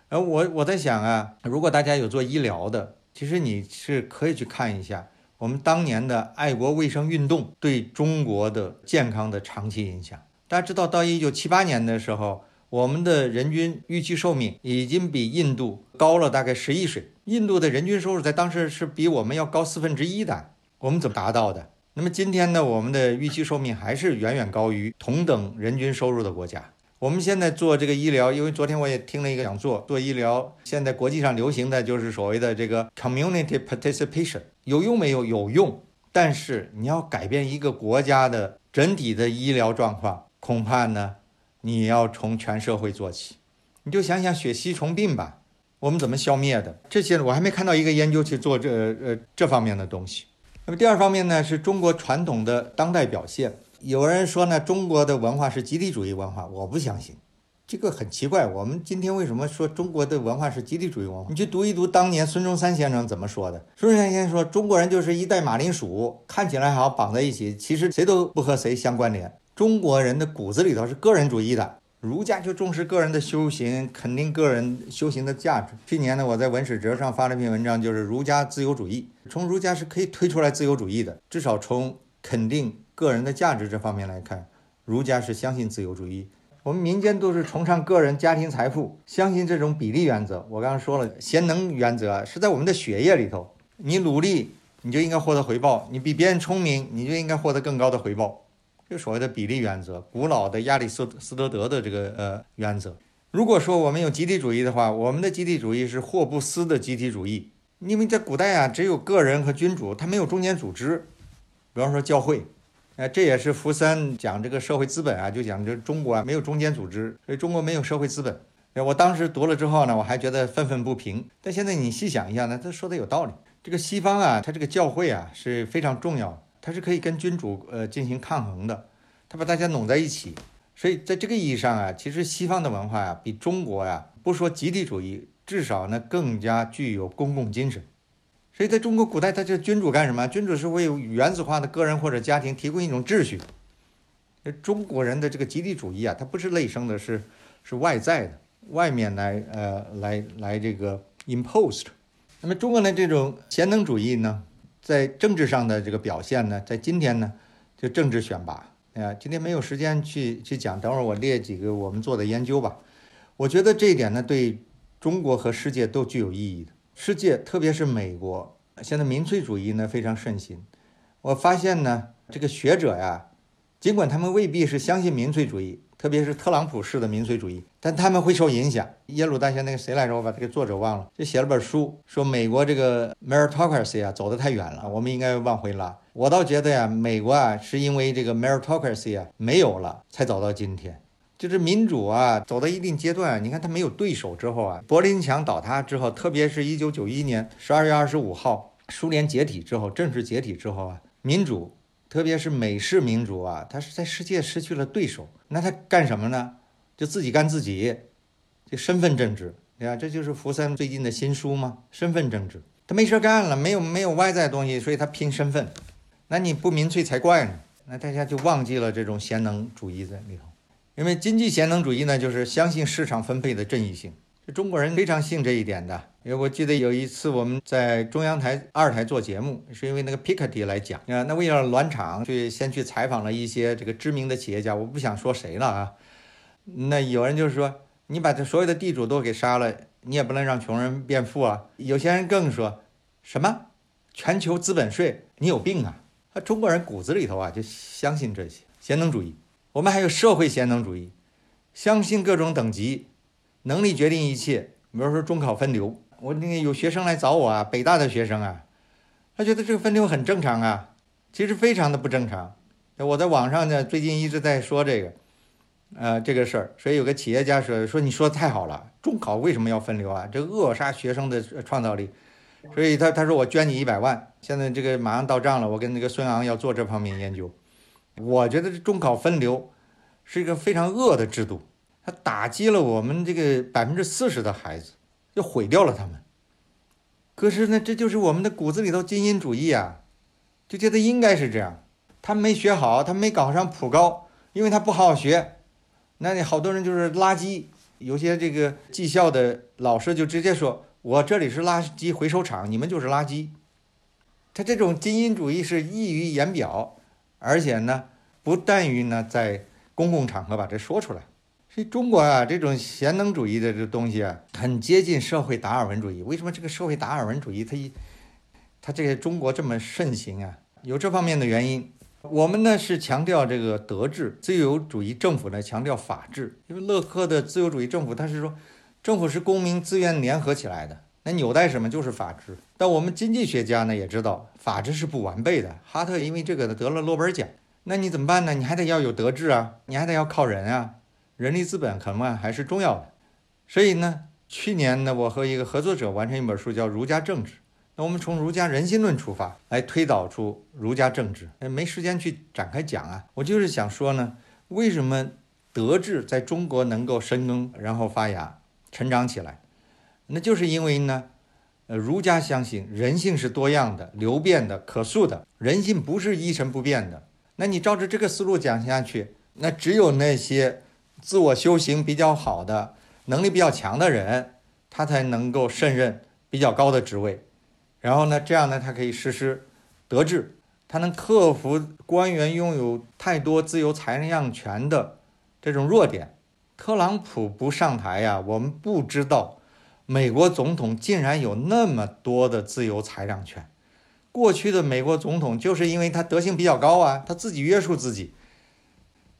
而我我在想啊，如果大家有做医疗的，其实你是可以去看一下我们当年的爱国卫生运动对中国的健康的长期影响。大家知道，到一九七八年的时候。我们的人均预期寿命已经比印度高了大概十亿岁。印度的人均收入在当时是比我们要高四分之一的。我们怎么达到的？那么今天呢？我们的预期寿命还是远远高于同等人均收入的国家。我们现在做这个医疗，因为昨天我也听了一个讲座，做医疗现在国际上流行的就是所谓的这个 community participation，有用没有？有用。但是你要改变一个国家的整体的医疗状况，恐怕呢？你要从全社会做起，你就想想血吸虫病吧，我们怎么消灭的？这些我还没看到一个研究去做这呃这方面的东西。那么第二方面呢，是中国传统的当代表现。有人说呢，中国的文化是集体主义文化，我不相信。这个很奇怪，我们今天为什么说中国的文化是集体主义文化？你去读一读当年孙中山先生怎么说的。孙中山先生说，中国人就是一袋马铃薯，看起来好像绑在一起，其实谁都不和谁相关联。中国人的骨子里头是个人主义的，儒家就重视个人的修行，肯定个人修行的价值。去年呢，我在文史哲上发了一篇文章，就是儒家自由主义。从儒家是可以推出来自由主义的，至少从肯定个人的价值这方面来看，儒家是相信自由主义。我们民间都是崇尚个人、家庭、财富，相信这种比例原则。我刚刚说了，贤能原则是在我们的血液里头。你努力，你就应该获得回报；你比别人聪明，你就应该获得更高的回报。就所谓的比例原则，古老的亚里士斯多德的这个呃原则。如果说我们有集体主义的话，我们的集体主义是霍布斯的集体主义。因为在古代啊，只有个人和君主，他没有中间组织，比方说教会。哎，这也是福山讲这个社会资本啊，就讲这中国啊没有中间组织，所以中国没有社会资本。我当时读了之后呢，我还觉得愤愤不平。但现在你细想一下呢，他说的有道理。这个西方啊，他这个教会啊是非常重要的，它是可以跟君主呃进行抗衡的，它把大家拢在一起。所以在这个意义上啊，其实西方的文化呀，比中国呀，不说集体主义，至少呢更加具有公共精神。所以，在中国古代，他这君主干什么？君主是为原子化的个人或者家庭提供一种秩序。中国人的这个集体主义啊，它不是内生的，是是外在的，外面来呃来来这个 imposed。那么，中国的这种贤能主义呢，在政治上的这个表现呢，在今天呢，就政治选拔。啊，今天没有时间去去讲，等会儿我列几个我们做的研究吧。我觉得这一点呢，对中国和世界都具有意义的。世界，特别是美国，现在民粹主义呢非常盛行。我发现呢，这个学者呀，尽管他们未必是相信民粹主义，特别是特朗普式的民粹主义，但他们会受影响。耶鲁大学那个谁来着？我把这个作者忘了，就写了本书，说美国这个 meritocracy 啊走得太远了，我们应该往回拉。我倒觉得呀，美国啊是因为这个 meritocracy 啊没有了，才走到今天。就是民主啊，走到一定阶段，你看他没有对手之后啊，柏林墙倒塌之后，特别是一九九一年十二月二十五号，苏联解体之后，正式解体之后啊，民主，特别是美式民主啊，它是在世界失去了对手，那他干什么呢？就自己干自己，就身份政治，对吧？这就是福山最近的新书嘛，身份政治，他没事干了，没有没有外在东西，所以他拼身份，那你不民粹才怪呢，那大家就忘记了这种贤能主义在里头。因为经济贤能主义呢，就是相信市场分配的正义性，中国人非常信这一点的。因为我记得有一次我们在中央台二台做节目，是因为那个 Piketty 来讲啊，那为了暖场，去先去采访了一些这个知名的企业家，我不想说谁了啊。那有人就是说，你把这所有的地主都给杀了，你也不能让穷人变富啊。有些人更说什么全球资本税，你有病啊！他中国人骨子里头啊就相信这些贤能主义。我们还有社会贤能主义，相信各种等级，能力决定一切。比如说中考分流，我那个有学生来找我啊，北大的学生啊，他觉得这个分流很正常啊，其实非常的不正常。我在网上呢，最近一直在说这个，呃，这个事儿。所以有个企业家说说，你说的太好了，中考为什么要分流啊？这扼杀学生的创造力。所以他他说我捐你一百万，现在这个马上到账了，我跟那个孙昂要做这方面研究。我觉得中考分流是一个非常恶的制度，他打击了我们这个百分之四十的孩子，就毁掉了他们。可是呢，这就是我们的骨子里头精英主义啊，就觉得应该是这样。他没学好，他没考上普高，因为他不好好学，那你好多人就是垃圾。有些这个技校的老师就直接说：“我这里是垃圾回收厂，你们就是垃圾。”他这种精英主义是溢于言表。而且呢，不但于呢在公共场合把这说出来，所以中国啊这种贤能主义的这东西啊，很接近社会达尔文主义。为什么这个社会达尔文主义它一它这个中国这么盛行啊？有这方面的原因。我们呢是强调这个德治，自由主义政府呢强调法治。因为勒克的自由主义政府，他是说政府是公民自愿联合起来的。那纽带什么就是法治，但我们经济学家呢也知道法治是不完备的。哈特因为这个得了诺贝尔奖。那你怎么办呢？你还得要有德治啊，你还得要靠人啊，人力资本可能还是重要的。所以呢，去年呢，我和一个合作者完成一本书，叫《儒家政治》。那我们从儒家人心论出发，来推导出儒家政治。哎，没时间去展开讲啊。我就是想说呢，为什么德治在中国能够生根，然后发芽、成长起来？那就是因为呢，呃，儒家相信人性是多样的、流变的、可塑的，人性不是一成不变的。那你照着这个思路讲下去，那只有那些自我修行比较好的、能力比较强的人，他才能够胜任比较高的职位。然后呢，这样呢，他可以实施德治，他能克服官员拥有太多自由裁量权的这种弱点。特朗普不上台呀，我们不知道美国总统竟然有那么多的自由裁量权。过去的美国总统就是因为他德行比较高啊，他自己约束自己。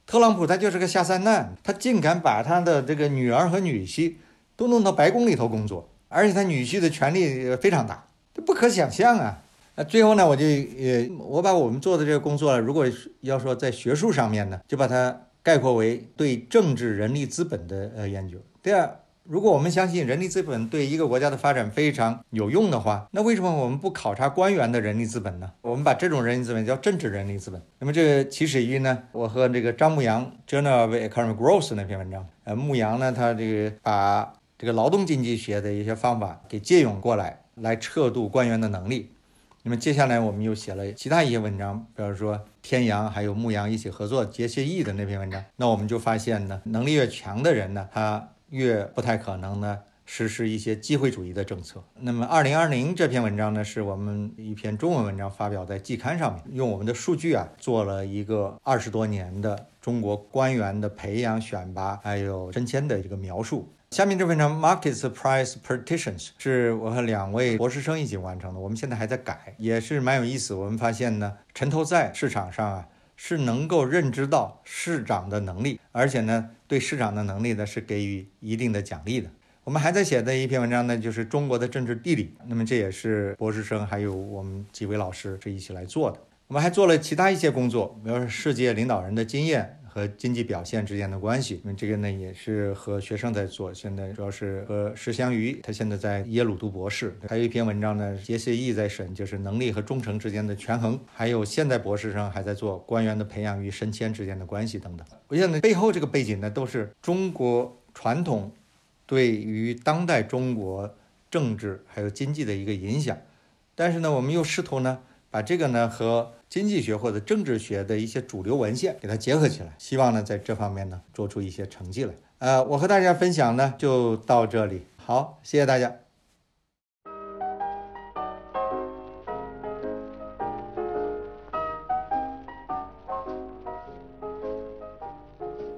特朗普他就是个下三滥，他竟敢把他的这个女儿和女婿都弄到白宫里头工作，而且他女婿的权力非常大。这不可想象啊！那最后呢，我就也，我把我们做的这个工作，如果要说在学术上面呢，就把它概括为对政治人力资本的呃研究。第二，如果我们相信人力资本对一个国家的发展非常有用的话，那为什么我们不考察官员的人力资本呢？我们把这种人力资本叫政治人力资本。那么这起始于呢，我和这个张牧阳《Journal of Economic Growth》那篇文章。呃，牧阳呢，他这个把这个劳动经济学的一些方法给借用过来。来测度官员的能力。那么接下来我们又写了其他一些文章，比如说天阳还有牧羊一起合作结协议的那篇文章。那我们就发现呢，能力越强的人呢，他越不太可能呢实施一些机会主义的政策。那么二零二零这篇文章呢，是我们一篇中文文章发表在季刊上面，用我们的数据啊做了一个二十多年的中国官员的培养、选拔还有升迁的一个描述。下面这篇章 Market Price Partitions 是我和两位博士生一起完成的，我们现在还在改，也是蛮有意思。我们发现呢，城投在市场上啊是能够认知到市长的能力，而且呢对市长的能力呢是给予一定的奖励的。我们还在写的一篇文章呢，就是中国的政治地理，那么这也是博士生还有我们几位老师是一起来做的。我们还做了其他一些工作，比如说世界领导人的经验。和经济表现之间的关系，那这个呢也是和学生在做。现在主要是和石祥宇，他现在在耶鲁读博士。还有一篇文章呢，杰西义在审，就是能力和忠诚之间的权衡。还有现在博士生还在做官员的培养与升迁之间的关系等等。我想呢，背后这个背景呢，都是中国传统对于当代中国政治还有经济的一个影响。但是呢，我们又试图呢，把这个呢和经济学或者政治学的一些主流文献给它结合起来，希望呢在这方面呢做出一些成绩来。呃，我和大家分享呢就到这里，好，谢谢大家。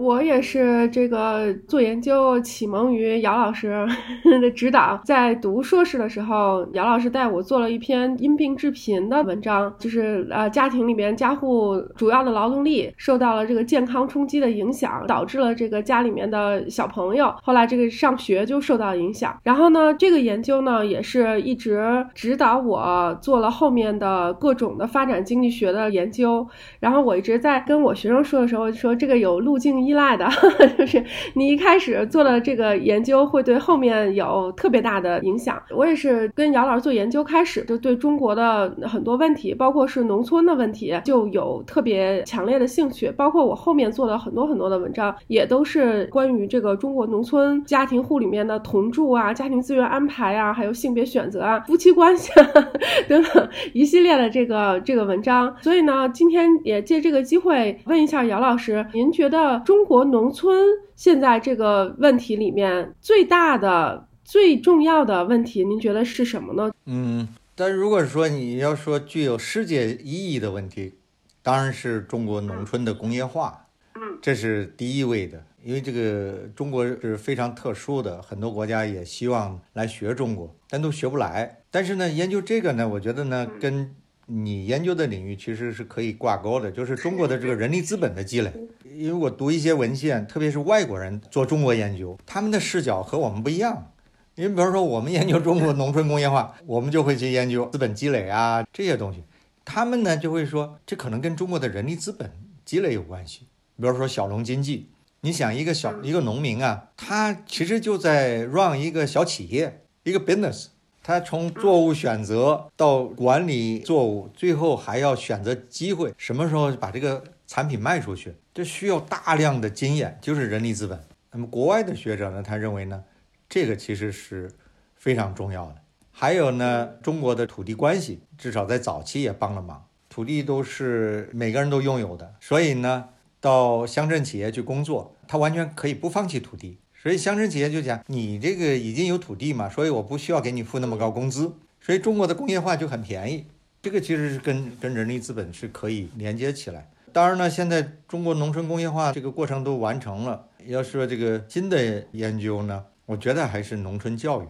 我也是这个做研究启蒙于姚老师 的指导，在读硕士的时候，姚老师带我做了一篇因病致贫的文章，就是呃家庭里面家户主要的劳动力受到了这个健康冲击的影响，导致了这个家里面的小朋友后来这个上学就受到影响。然后呢，这个研究呢也是一直指导我做了后面的各种的发展经济学的研究。然后我一直在跟我学生说的时候说，这个有路径依赖。赖的，就是你一开始做的这个研究会对后面有特别大的影响。我也是跟姚老师做研究开始，就对中国的很多问题，包括是农村的问题，就有特别强烈的兴趣。包括我后面做的很多很多的文章，也都是关于这个中国农村家庭户里面的同住啊、家庭资源安排啊、还有性别选择啊、夫妻关系啊 等等一系列的这个这个文章。所以呢，今天也借这个机会问一下姚老师，您觉得中国农村现在这个问题里面最大的、最重要的问题，您觉得是什么呢？嗯，但如果说你要说具有世界意义的问题，当然是中国农村的工业化，嗯，这是第一位的。因为这个中国是非常特殊的，很多国家也希望来学中国，但都学不来。但是呢，研究这个呢，我觉得呢，跟你研究的领域其实是可以挂钩的，就是中国的这个人力资本的积累。因为我读一些文献，特别是外国人做中国研究，他们的视角和我们不一样。你比如说，我们研究中国农村工业化，我们就会去研究资本积累啊这些东西。他们呢就会说，这可能跟中国的人力资本积累有关系。比如说小农经济，你想一个小一个农民啊，他其实就在 run 一个小企业，一个 business。他从作物选择到管理作物，最后还要选择机会，什么时候把这个产品卖出去，这需要大量的经验，就是人力资本。那么国外的学者呢，他认为呢，这个其实是非常重要的。还有呢，中国的土地关系，至少在早期也帮了忙。土地都是每个人都拥有的，所以呢，到乡镇企业去工作，他完全可以不放弃土地。所以乡镇企业就讲，你这个已经有土地嘛，所以我不需要给你付那么高工资，所以中国的工业化就很便宜。这个其实是跟跟人力资本是可以连接起来。当然呢，现在中国农村工业化这个过程都完成了，要说这个新的研究呢，我觉得还是农村教育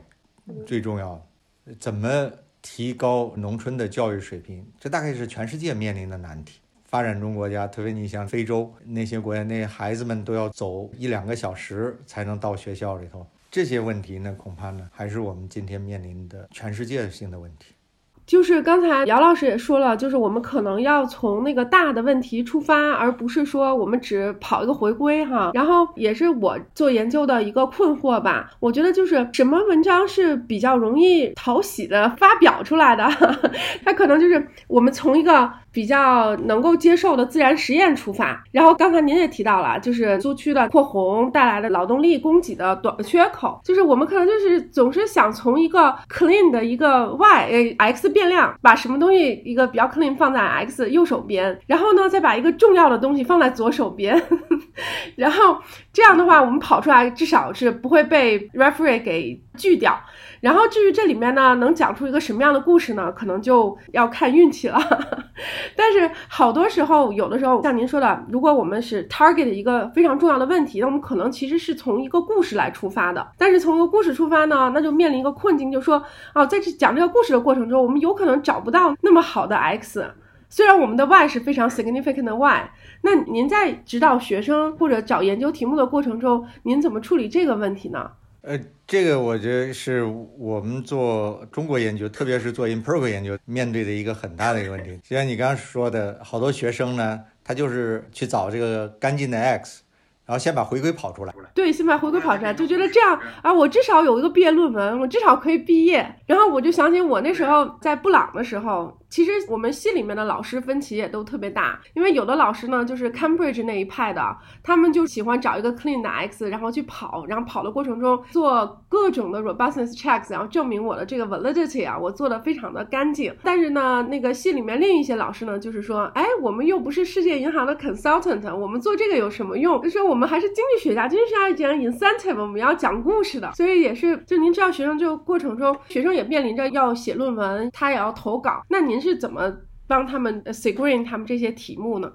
最重要的。怎么提高农村的教育水平？这大概是全世界面临的难题。发展中国家，特别你像非洲那些国家，那孩子们都要走一两个小时才能到学校里头。这些问题呢，恐怕呢，还是我们今天面临的全世界性的问题。就是刚才姚老师也说了，就是我们可能要从那个大的问题出发，而不是说我们只跑一个回归哈。然后也是我做研究的一个困惑吧。我觉得就是什么文章是比较容易讨喜的发表出来的，它可能就是我们从一个。比较能够接受的自然实验出发，然后刚才您也提到了，就是租区的扩红带来的劳动力供给的短缺口，就是我们可能就是总是想从一个 clean 的一个 y 呃 x 变量，把什么东西一个比较 clean 放在 x 右手边，然后呢再把一个重要的东西放在左手边，然后这样的话，我们跑出来至少是不会被 referee 给拒掉。然后至于这里面呢，能讲出一个什么样的故事呢？可能就要看运气了。但是好多时候，有的时候像您说的，如果我们是 target 一个非常重要的问题，那我们可能其实是从一个故事来出发的。但是从一个故事出发呢，那就面临一个困境，就说啊，在这讲这个故事的过程中，我们有可能找不到那么好的 x，虽然我们的 y 是非常 significant 的 y。那您在指导学生或者找研究题目的过程中，您怎么处理这个问题呢？呃，这个我觉得是我们做中国研究，特别是做 i m p r o v e 研究面对的一个很大的一个问题。就像你刚刚说的，好多学生呢，他就是去找这个干净的 x。然后先把回归跑出来，对，先把回归跑出来，就觉得这样啊，我至少有一个毕业论文，我至少可以毕业。然后我就想起我那时候在布朗的时候，其实我们系里面的老师分歧也都特别大，因为有的老师呢就是 Cambridge 那一派的，他们就喜欢找一个 clean 的 x，然后去跑，然后跑的过程中做各种的 robustness checks，然后证明我的这个 validity 啊，我做的非常的干净。但是呢，那个系里面另一些老师呢，就是说，哎，我们又不是世界银行的 consultant，我们做这个有什么用？就说我。们还是经济学家，经济学家讲 incentive，我们要讲故事的，所以也是，就您知道，学生这个过程中，学生也面临着要写论文，他也要投稿，那您是怎么帮他们 screen 他们这些题目呢？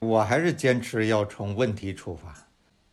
我还是坚持要从问题出发。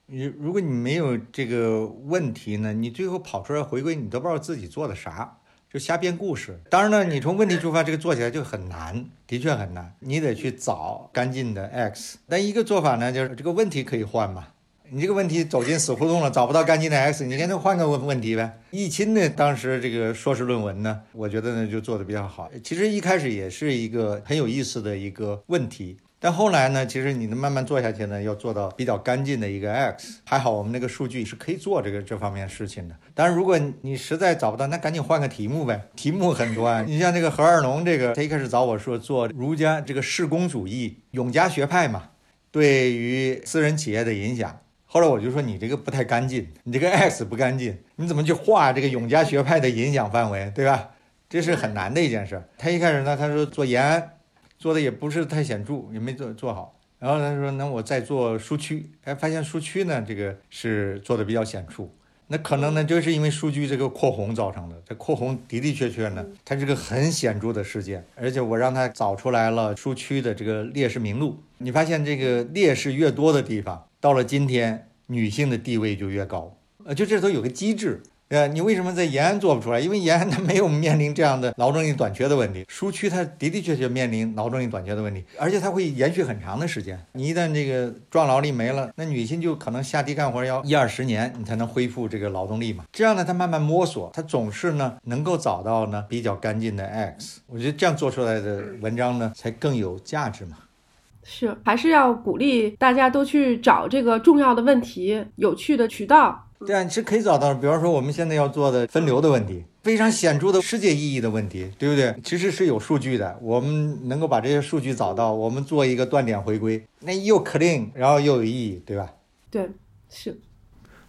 你如果你没有这个问题呢，你最后跑出来回归，你都不知道自己做的啥。就瞎编故事，当然了，你从问题出发，这个做起来就很难，的确很难。你得去找干净的 x。但一个做法呢，就是这个问题可以换嘛。你这个问题走进死胡同了，找不到干净的 x，你干脆换个问问题呗。易钦呢，当时这个硕士论文呢，我觉得呢就做的比较好。其实一开始也是一个很有意思的一个问题。但后来呢，其实你能慢慢做下去呢，要做到比较干净的一个 X。还好我们那个数据是可以做这个这方面事情的。当然，如果你实在找不到，那赶紧换个题目呗。题目很多啊，你像这个何二农这个，他一开始找我说做儒家这个士公主义永嘉学派嘛，对于私人企业的影响。后来我就说你这个不太干净，你这个 X 不干净，你怎么去画这个永嘉学派的影响范围，对吧？这是很难的一件事。他一开始呢，他说做延安。做的也不是太显著，也没做做好。然后他说：“那我再做苏区。”哎，发现苏区呢，这个是做的比较显著。那可能呢，就是因为数据这个扩红造成的。这扩红的的确确呢，它是个很显著的事件。而且我让他找出来了苏区的这个烈士名录。你发现这个烈士越多的地方，到了今天，女性的地位就越高。呃，就这都有个机制。呃，你为什么在延安做不出来？因为延安它没有面临这样的劳动力短缺的问题，苏区它的的确确面临劳动力短缺的问题，而且它会延续很长的时间。你一旦这个壮劳力没了，那女性就可能下地干活要一二十年，你才能恢复这个劳动力嘛。这样呢，她慢慢摸索，她总是呢能够找到呢比较干净的 X。我觉得这样做出来的文章呢才更有价值嘛。是，还是要鼓励大家都去找这个重要的问题、有趣的渠道。对啊，你是可以找到。比方说，我们现在要做的分流的问题，非常显著的世界意义的问题，对不对？其实是有数据的，我们能够把这些数据找到，我们做一个断点回归，那又 clean，然后又有意义，对吧？对，是。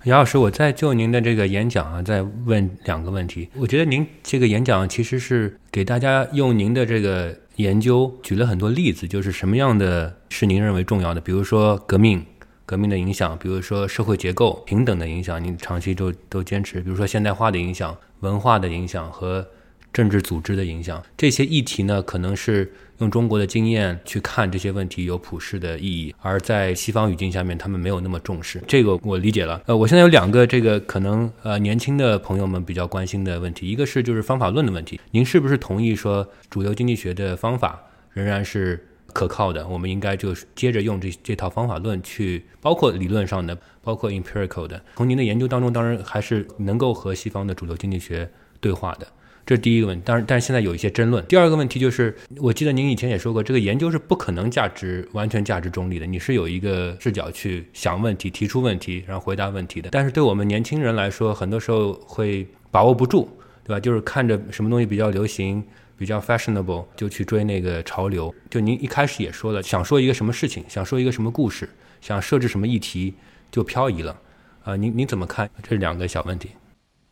杨老师，我再就您的这个演讲啊，再问两个问题。我觉得您这个演讲其实是给大家用您的这个研究举了很多例子，就是什么样的是您认为重要的，比如说革命。革命的影响，比如说社会结构平等的影响，您长期都都坚持。比如说现代化的影响、文化的影响和政治组织的影响，这些议题呢，可能是用中国的经验去看这些问题有普世的意义，而在西方语境下面，他们没有那么重视。这个我理解了。呃，我现在有两个这个可能呃年轻的朋友们比较关心的问题，一个是就是方法论的问题。您是不是同意说主流经济学的方法仍然是？可靠的，我们应该就是接着用这这套方法论去，包括理论上的，包括 empirical 的。从您的研究当中，当然还是能够和西方的主流经济学对话的，这是第一个问题。当然，但是现在有一些争论。第二个问题就是，我记得您以前也说过，这个研究是不可能价值完全价值中立的，你是有一个视角去想问题、提出问题，然后回答问题的。但是对我们年轻人来说，很多时候会把握不住，对吧？就是看着什么东西比较流行。比较 fashionable 就去追那个潮流。就您一开始也说了，想说一个什么事情，想说一个什么故事，想设置什么议题，就漂移了。啊，您您怎么看这两个小问题？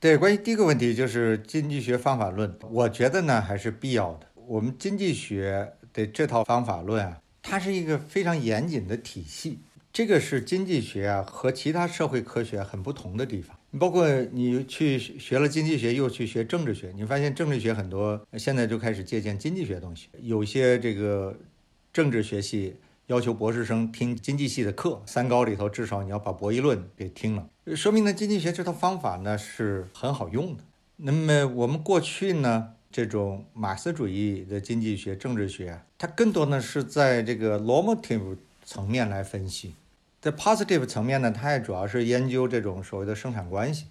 对，关于第一个问题，就是经济学方法论，我觉得呢还是必要的。我们经济学的这套方法论啊，它是一个非常严谨的体系。这个是经济学啊和其他社会科学很不同的地方。包括你去学了经济学，又去学政治学，你发现政治学很多现在就开始借鉴经济学东西。有些这个政治学系要求博士生听经济系的课，三高里头至少你要把博弈论给听了，说明呢经济学这套方法呢是很好用的。那么我们过去呢这种马克思主义的经济学、政治学，它更多呢是在这个 normative 层面来分析。在 positive 层面呢，它也主要是研究这种所谓的生产关系，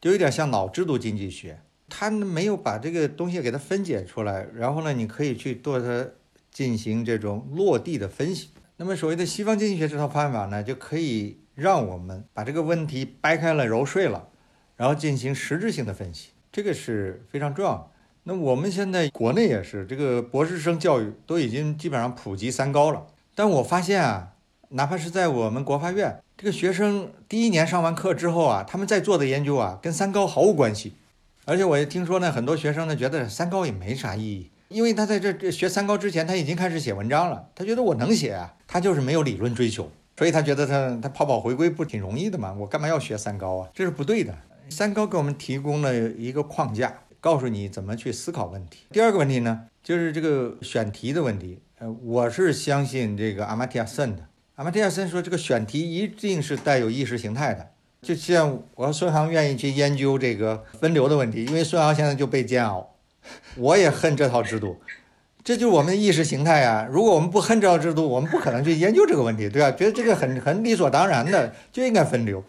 就有点像脑制度经济学，它没有把这个东西给它分解出来，然后呢，你可以去对它进行这种落地的分析。那么所谓的西方经济学这套方法呢，就可以让我们把这个问题掰开了揉碎了，然后进行实质性的分析，这个是非常重要。那我们现在国内也是，这个博士生教育都已经基本上普及三高了，但我发现啊。哪怕是在我们国发院，这个学生第一年上完课之后啊，他们在做的研究啊，跟三高毫无关系。而且我也听说呢，很多学生呢觉得三高也没啥意义，因为他在这学三高之前，他已经开始写文章了。他觉得我能写啊，他就是没有理论追求，所以他觉得他他跑跑回归不挺容易的吗？我干嘛要学三高啊？这是不对的。三高给我们提供了一个框架，告诉你怎么去思考问题。第二个问题呢，就是这个选题的问题。呃，我是相信这个阿马蒂亚森的。阿马蒂亚森说：“这个选题一定是带有意识形态的，就像我和孙航愿意去研究这个分流的问题，因为孙航现在就被煎熬，我也恨这套制度，这就是我们的意识形态啊！如果我们不恨这套制度，我们不可能去研究这个问题，对吧？觉得这个很很理所当然的，就应该分流，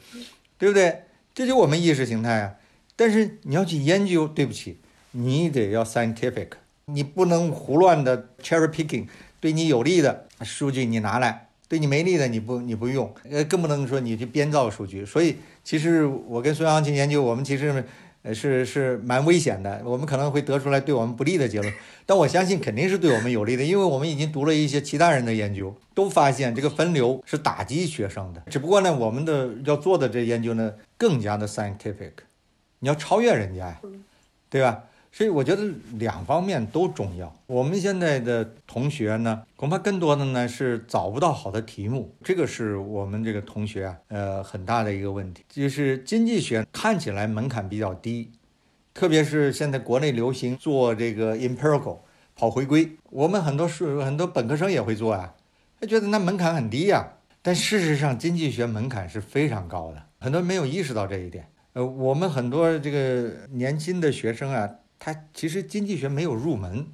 对不对？这就我们意识形态啊！但是你要去研究，对不起，你得要 scientific，你不能胡乱的 cherry picking，对你有利的数据你拿来。”对你没利的你不你不用，呃，更不能说你去编造数据。所以其实我跟孙杨去研究，我们其实呃是是蛮危险的。我们可能会得出来对我们不利的结论，但我相信肯定是对我们有利的，因为我们已经读了一些其他人的研究，都发现这个分流是打击学生的。只不过呢，我们的要做的这研究呢更加的 scientific，你要超越人家呀，对吧？所以我觉得两方面都重要。我们现在的同学呢，恐怕更多的呢是找不到好的题目，这个是我们这个同学啊，呃，很大的一个问题。就是经济学看起来门槛比较低，特别是现在国内流行做这个 empirical 跑回归，我们很多是很多本科生也会做啊，他觉得那门槛很低呀。但事实上，经济学门槛是非常高的，很多人没有意识到这一点。呃，我们很多这个年轻的学生啊。他其实经济学没有入门，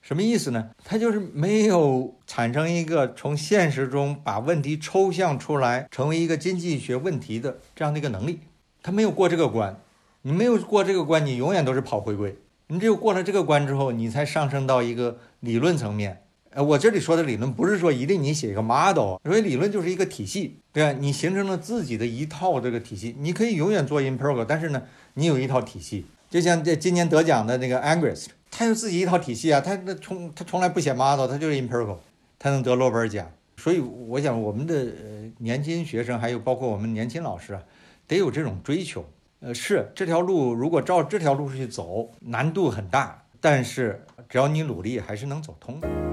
什么意思呢？他就是没有产生一个从现实中把问题抽象出来，成为一个经济学问题的这样的一个能力。他没有过这个关，你没有过这个关，你永远都是跑回归。你只有过了这个关之后，你才上升到一个理论层面。呃，我这里说的理论不是说一定你写一个 model，所以理论就是一个体系，对吧？你形成了自己的一套这个体系，你可以永远做 empirical，但是呢，你有一套体系。就像这今年得奖的那个 Angus，他有自己一套体系啊，他那从他从来不写 model，他就是 empirical，他能得诺贝尔奖。所以我想我们的呃年轻学生，还有包括我们年轻老师啊，得有这种追求。呃，是这条路如果照这条路去走，难度很大，但是只要你努力，还是能走通的。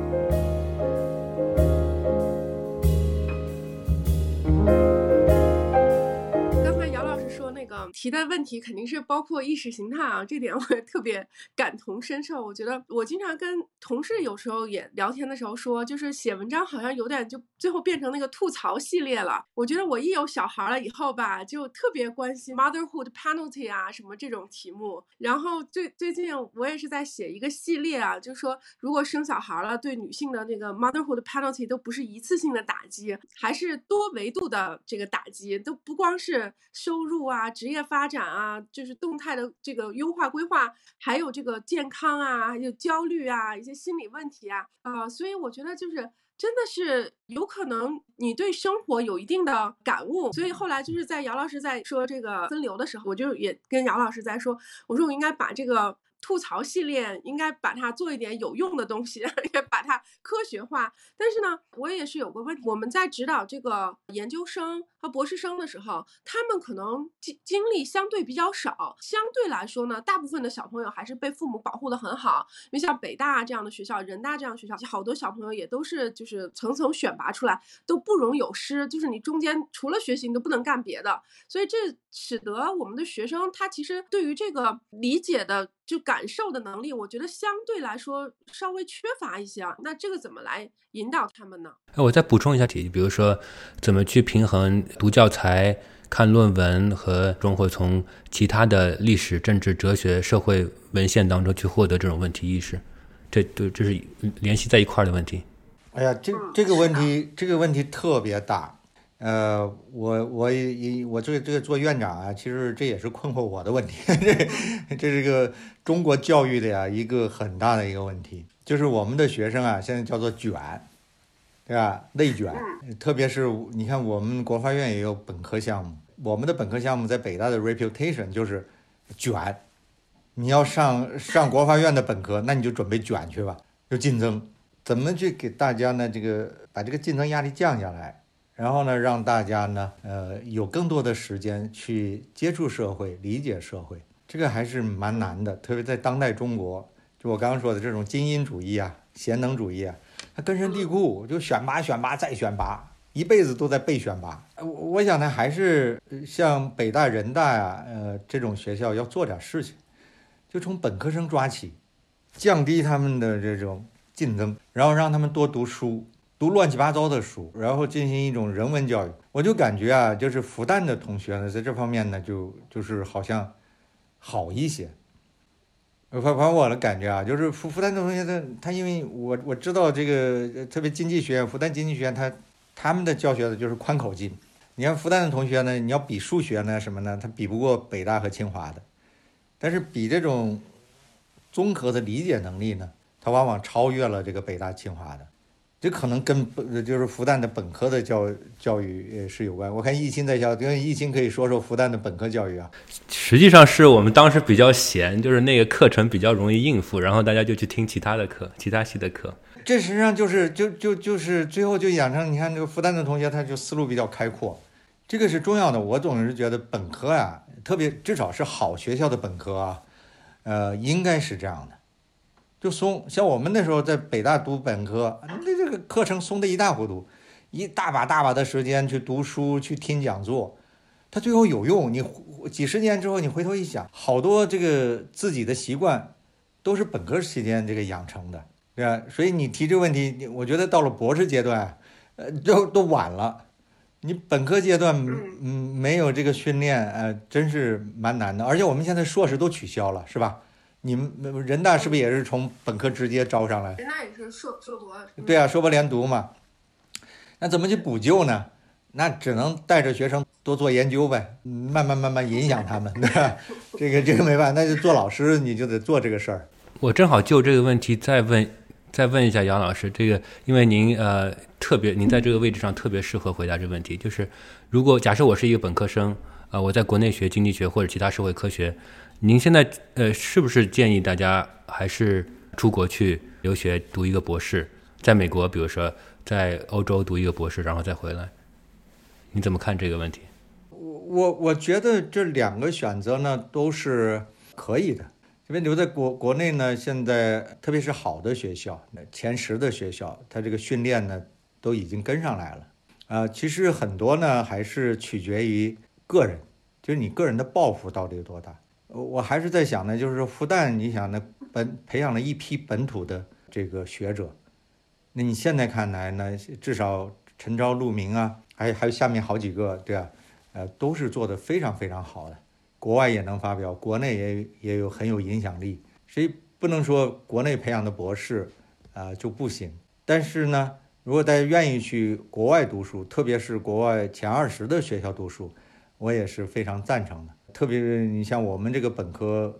提的问题肯定是包括意识形态啊，这点我也特别感同身受。我觉得我经常跟同事有时候也聊天的时候说，就是写文章好像有点就最后变成那个吐槽系列了。我觉得我一有小孩了以后吧，就特别关心 motherhood penalty 啊什么这种题目。然后最最近我也是在写一个系列啊，就是说如果生小孩了，对女性的那个 motherhood penalty 都不是一次性的打击，还是多维度的这个打击，都不光是收入啊。职业发展啊，就是动态的这个优化规划，还有这个健康啊，还有焦虑啊，一些心理问题啊，啊，所以我觉得就是真的是有可能你对生活有一定的感悟，所以后来就是在姚老师在说这个分流的时候，我就也跟姚老师在说，我说我应该把这个。吐槽系列应该把它做一点有用的东西，也把它科学化。但是呢，我也是有个问题，我们在指导这个研究生和博士生的时候，他们可能经经历相对比较少，相对来说呢，大部分的小朋友还是被父母保护的很好。因为像北大这样的学校、人大这样的学校，好多小朋友也都是就是层层选拔出来，都不容有失。就是你中间除了学习，你都不能干别的。所以这使得我们的学生他其实对于这个理解的。就感受的能力，我觉得相对来说稍微缺乏一些啊。那这个怎么来引导他们呢？哎，我再补充一下题，比如说怎么去平衡读教材、看论文和中会从其他的历史、政治、哲学、社会文献当中去获得这种问题意识，这对这是联系在一块儿的问题。哎呀，这这个问题这个问题特别大。呃，我我也我这个这个做院长啊，其实这也是困惑我的问题。这这是个中国教育的呀一个很大的一个问题，就是我们的学生啊，现在叫做卷，对吧？内卷，特别是你看，我们国发院也有本科项目，我们的本科项目在北大的 reputation 就是卷。你要上上国发院的本科，那你就准备卷去吧，就竞争。怎么去给大家呢？这个把这个竞争压力降下来？然后呢，让大家呢，呃，有更多的时间去接触社会、理解社会，这个还是蛮难的。特别在当代中国，就我刚刚说的这种精英主义啊、贤能主义啊，它根深蒂固，就选拔、选拔再选拔，一辈子都在被选拔。我我想呢，还是像北大、人大呀，呃，这种学校要做点事情，就从本科生抓起，降低他们的这种竞争，然后让他们多读书。读乱七八糟的书，然后进行一种人文教育，我就感觉啊，就是复旦的同学呢，在这方面呢，就就是好像好一些。反反我的感觉啊，就是复复旦的同学他他因为我我知道这个特别经济学院，复旦经济学院他他们的教学的就是宽口径。你看复旦的同学呢，你要比数学呢什么呢，他比不过北大和清华的，但是比这种综合的理解能力呢，他往往超越了这个北大清华的。这可能跟本就是复旦的本科的教教育也是有关。我看易清在校，跟易清可以说说复旦的本科教育啊。实际上是我们当时比较闲，就是那个课程比较容易应付，然后大家就去听其他的课，其他系的课。这实际上就是就就就是最后就养成，你看这个复旦的同学，他就思路比较开阔，这个是重要的。我总是觉得本科啊，特别至少是好学校的本科啊，呃，应该是这样的。就松，像我们那时候在北大读本科，那这个课程松的一塌糊涂，一大把大把的时间去读书去听讲座，它最后有用。你几十年之后你回头一想，好多这个自己的习惯都是本科期间这个养成的，对吧？所以你提这个问题，我觉得到了博士阶段，呃，都都晚了。你本科阶段嗯没有这个训练，呃，真是蛮难的。而且我们现在硕士都取消了，是吧？你们人大是不是也是从本科直接招上来？人大也是硕硕博。对啊，硕博连读嘛。那怎么去补救呢？那只能带着学生多做研究呗，慢慢慢慢影响他们，对吧？这个这个没办法，那就做老师你就得做这个事儿。我正好就这个问题再问再问一下杨老师，这个因为您呃特别您在这个位置上特别适合回答这个问题，就是如果假设我是一个本科生，呃我在国内学经济学或者其他社会科学。您现在呃，是不是建议大家还是出国去留学读一个博士，在美国，比如说在欧洲读一个博士，然后再回来？你怎么看这个问题？我我我觉得这两个选择呢都是可以的，因为留在国国内呢，现在特别是好的学校，前十的学校，它这个训练呢都已经跟上来了。啊，其实很多呢还是取决于个人，就是你个人的抱负到底有多大。我还是在想呢，就是复旦，你想呢本培养了一批本土的这个学者，那你现在看来呢，至少陈昭、陆明啊。还还有下面好几个，对吧？呃，都是做的非常非常好的，国外也能发表，国内也也有很有影响力。所以不能说国内培养的博士，啊就不行。但是呢，如果大家愿意去国外读书，特别是国外前二十的学校读书，我也是非常赞成的。特别是你像我们这个本科，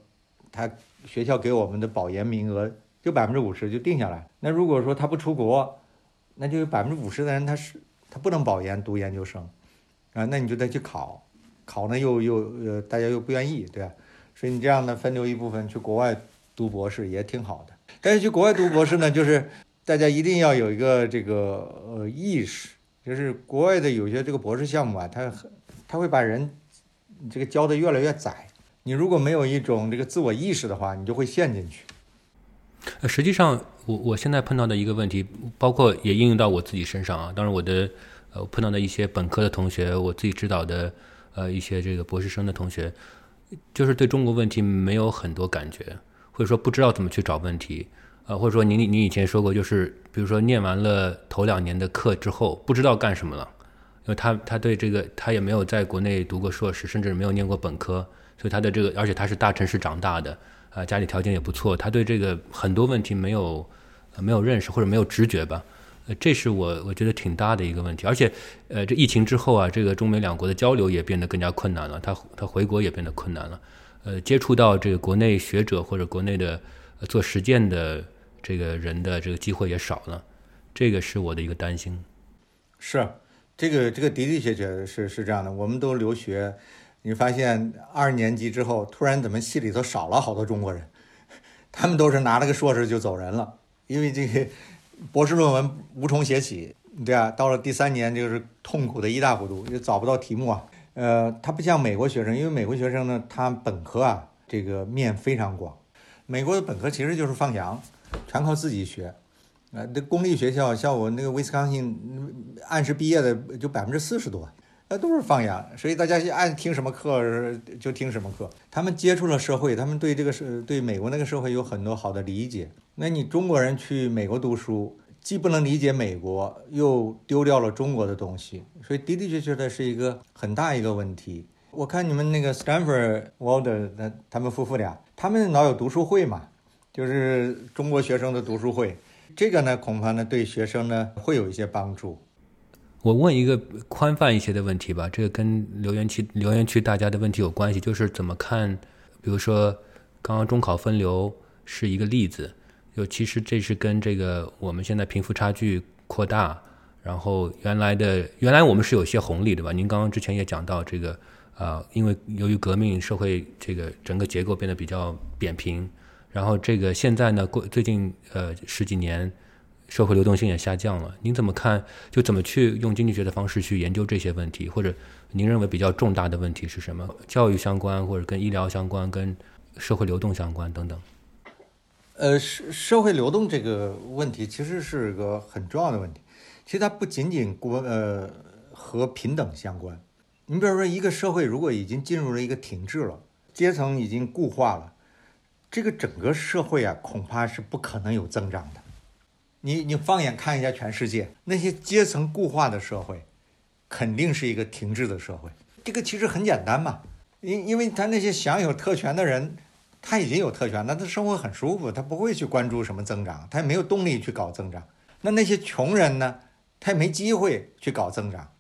他学校给我们的保研名额就百分之五十就定下来。那如果说他不出国，那就有百分之五十的人他是。他不能保研读研究生，啊，那你就得去考，考呢又又呃大家又不愿意，对吧？所以你这样呢分流一部分去国外读博士也挺好的。但是去国外读博士呢，就是大家一定要有一个这个呃意识，就是国外的有些这个博士项目啊，他他会把人你这个教的越来越窄。你如果没有一种这个自我意识的话，你就会陷进去。呃，实际上，我我现在碰到的一个问题，包括也应用到我自己身上啊。当然，我的呃碰到的一些本科的同学，我自己指导的呃一些这个博士生的同学，就是对中国问题没有很多感觉，或者说不知道怎么去找问题，呃，或者说您您以前说过，就是比如说念完了头两年的课之后，不知道干什么了，因为他他对这个他也没有在国内读过硕士，甚至没有念过本科，所以他的这个，而且他是大城市长大的。啊，家里条件也不错，他对这个很多问题没有没有认识或者没有直觉吧？呃，这是我我觉得挺大的一个问题。而且，呃，这疫情之后啊，这个中美两国的交流也变得更加困难了，他他回国也变得困难了。呃，接触到这个国内学者或者国内的做实践的这个人的这个机会也少了，这个是我的一个担心。是，这个这个的的确确是是这样的，我们都留学。你发现二年级之后，突然怎么系里头少了好多中国人？他们都是拿了个硕士就走人了，因为这个博士论文无从写起，对啊，到了第三年就是痛苦的一塌糊涂，又找不到题目啊。呃，他不像美国学生，因为美国学生呢，他本科啊这个面非常广，美国的本科其实就是放羊，全靠自己学。呃，这公立学校像我那个威斯康星，按时毕业的就百分之四十多。那都是放养，所以大家爱听什么课就听什么课。他们接触了社会，他们对这个社对美国那个社会有很多好的理解。那你中国人去美国读书，既不能理解美国，又丢掉了中国的东西，所以的的确确的是一个很大一个问题。我看你们那个 Stanford Walder 那他们夫妇俩，他们老有读书会嘛，就是中国学生的读书会，这个呢恐怕呢对学生呢会有一些帮助。我问一个宽泛一些的问题吧，这个跟留言区留言区大家的问题有关系，就是怎么看？比如说，刚刚中考分流是一个例子，就其实这是跟这个我们现在贫富差距扩大，然后原来的原来我们是有些红利对吧？您刚刚之前也讲到这个，啊，因为由于革命，社会这个整个结构变得比较扁平，然后这个现在呢，过最近呃十几年。社会流动性也下降了，您怎么看？就怎么去用经济学的方式去研究这些问题？或者您认为比较重大的问题是什么？教育相关，或者跟医疗相关，跟社会流动相关等等？呃，社社会流动这个问题其实是个很重要的问题。其实它不仅仅国呃和平等相关。你比如说，一个社会如果已经进入了一个停滞了，阶层已经固化了，这个整个社会啊，恐怕是不可能有增长的。你你放眼看一下全世界，那些阶层固化的社会，肯定是一个停滞的社会。这个其实很简单嘛，因因为他那些享有特权的人，他已经有特权，那他生活很舒服，他不会去关注什么增长，他也没有动力去搞增长。那那些穷人呢，他也没机会去搞增长。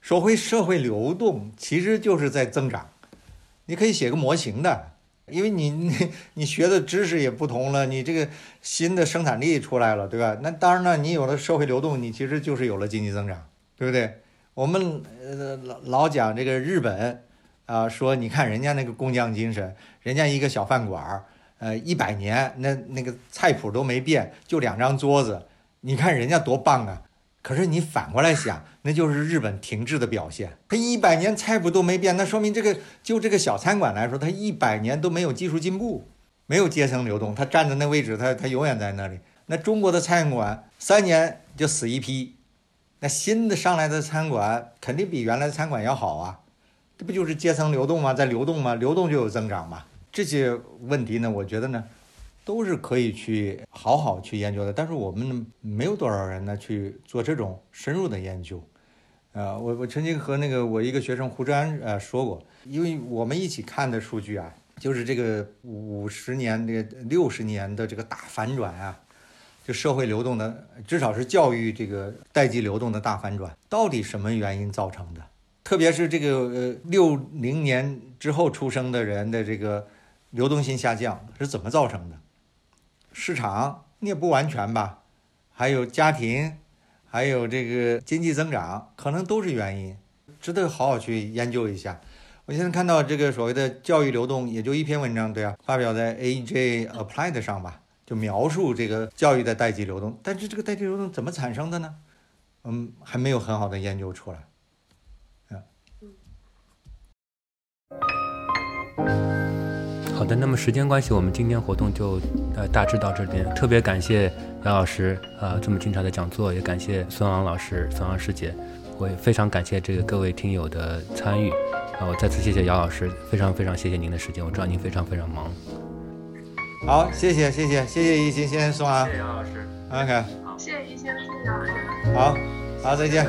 所谓社会流动，其实就是在增长。你可以写个模型的。因为你你 你学的知识也不同了，你这个新的生产力出来了，对吧？那当然了，你有了社会流动，你其实就是有了经济增长，对不对？我们呃老老讲这个日本，啊，说你看人家那个工匠精神，人家一个小饭馆儿，呃，一百年那那个菜谱都没变，就两张桌子，你看人家多棒啊！可是你反过来想，那就是日本停滞的表现。他一百年菜谱都没变，那说明这个就这个小餐馆来说，他一百年都没有技术进步，没有阶层流动，他站在那位置，他他永远在那里。那中国的餐馆三年就死一批，那新的上来的餐馆肯定比原来的餐馆要好啊，这不就是阶层流动吗？在流动吗？流动就有增长嘛。这些问题呢，我觉得呢。都是可以去好好去研究的，但是我们没有多少人呢去做这种深入的研究。呃，我我曾经和那个我一个学生胡志安呃说过，因为我们一起看的数据啊，就是这个五十年、这个六十年的这个大反转啊，就社会流动的，至少是教育这个代际流动的大反转，到底什么原因造成的？特别是这个呃六零年之后出生的人的这个流动性下降是怎么造成的？市场你也不完全吧，还有家庭，还有这个经济增长，可能都是原因，值得好好去研究一下。我现在看到这个所谓的教育流动，也就一篇文章，对啊，发表在 AJ Applied 上吧，就描述这个教育的代际流动。但是这个代际流动怎么产生的呢？嗯，还没有很好的研究出来。嗯好的，那么时间关系，我们今天活动就呃大致到这边。特别感谢姚老师啊这么精彩的讲座，也感谢孙昂老师、孙昂师姐，我也非常感谢这个各位听友的参与啊！我再次谢谢姚老师，非常非常谢谢您的时间，我知道您非常非常忙。好，谢谢谢谢谢谢一心，谢谢孙昂，谢谢姚老师，OK，谢谢一心，谢谢姚老师，好，好，再见。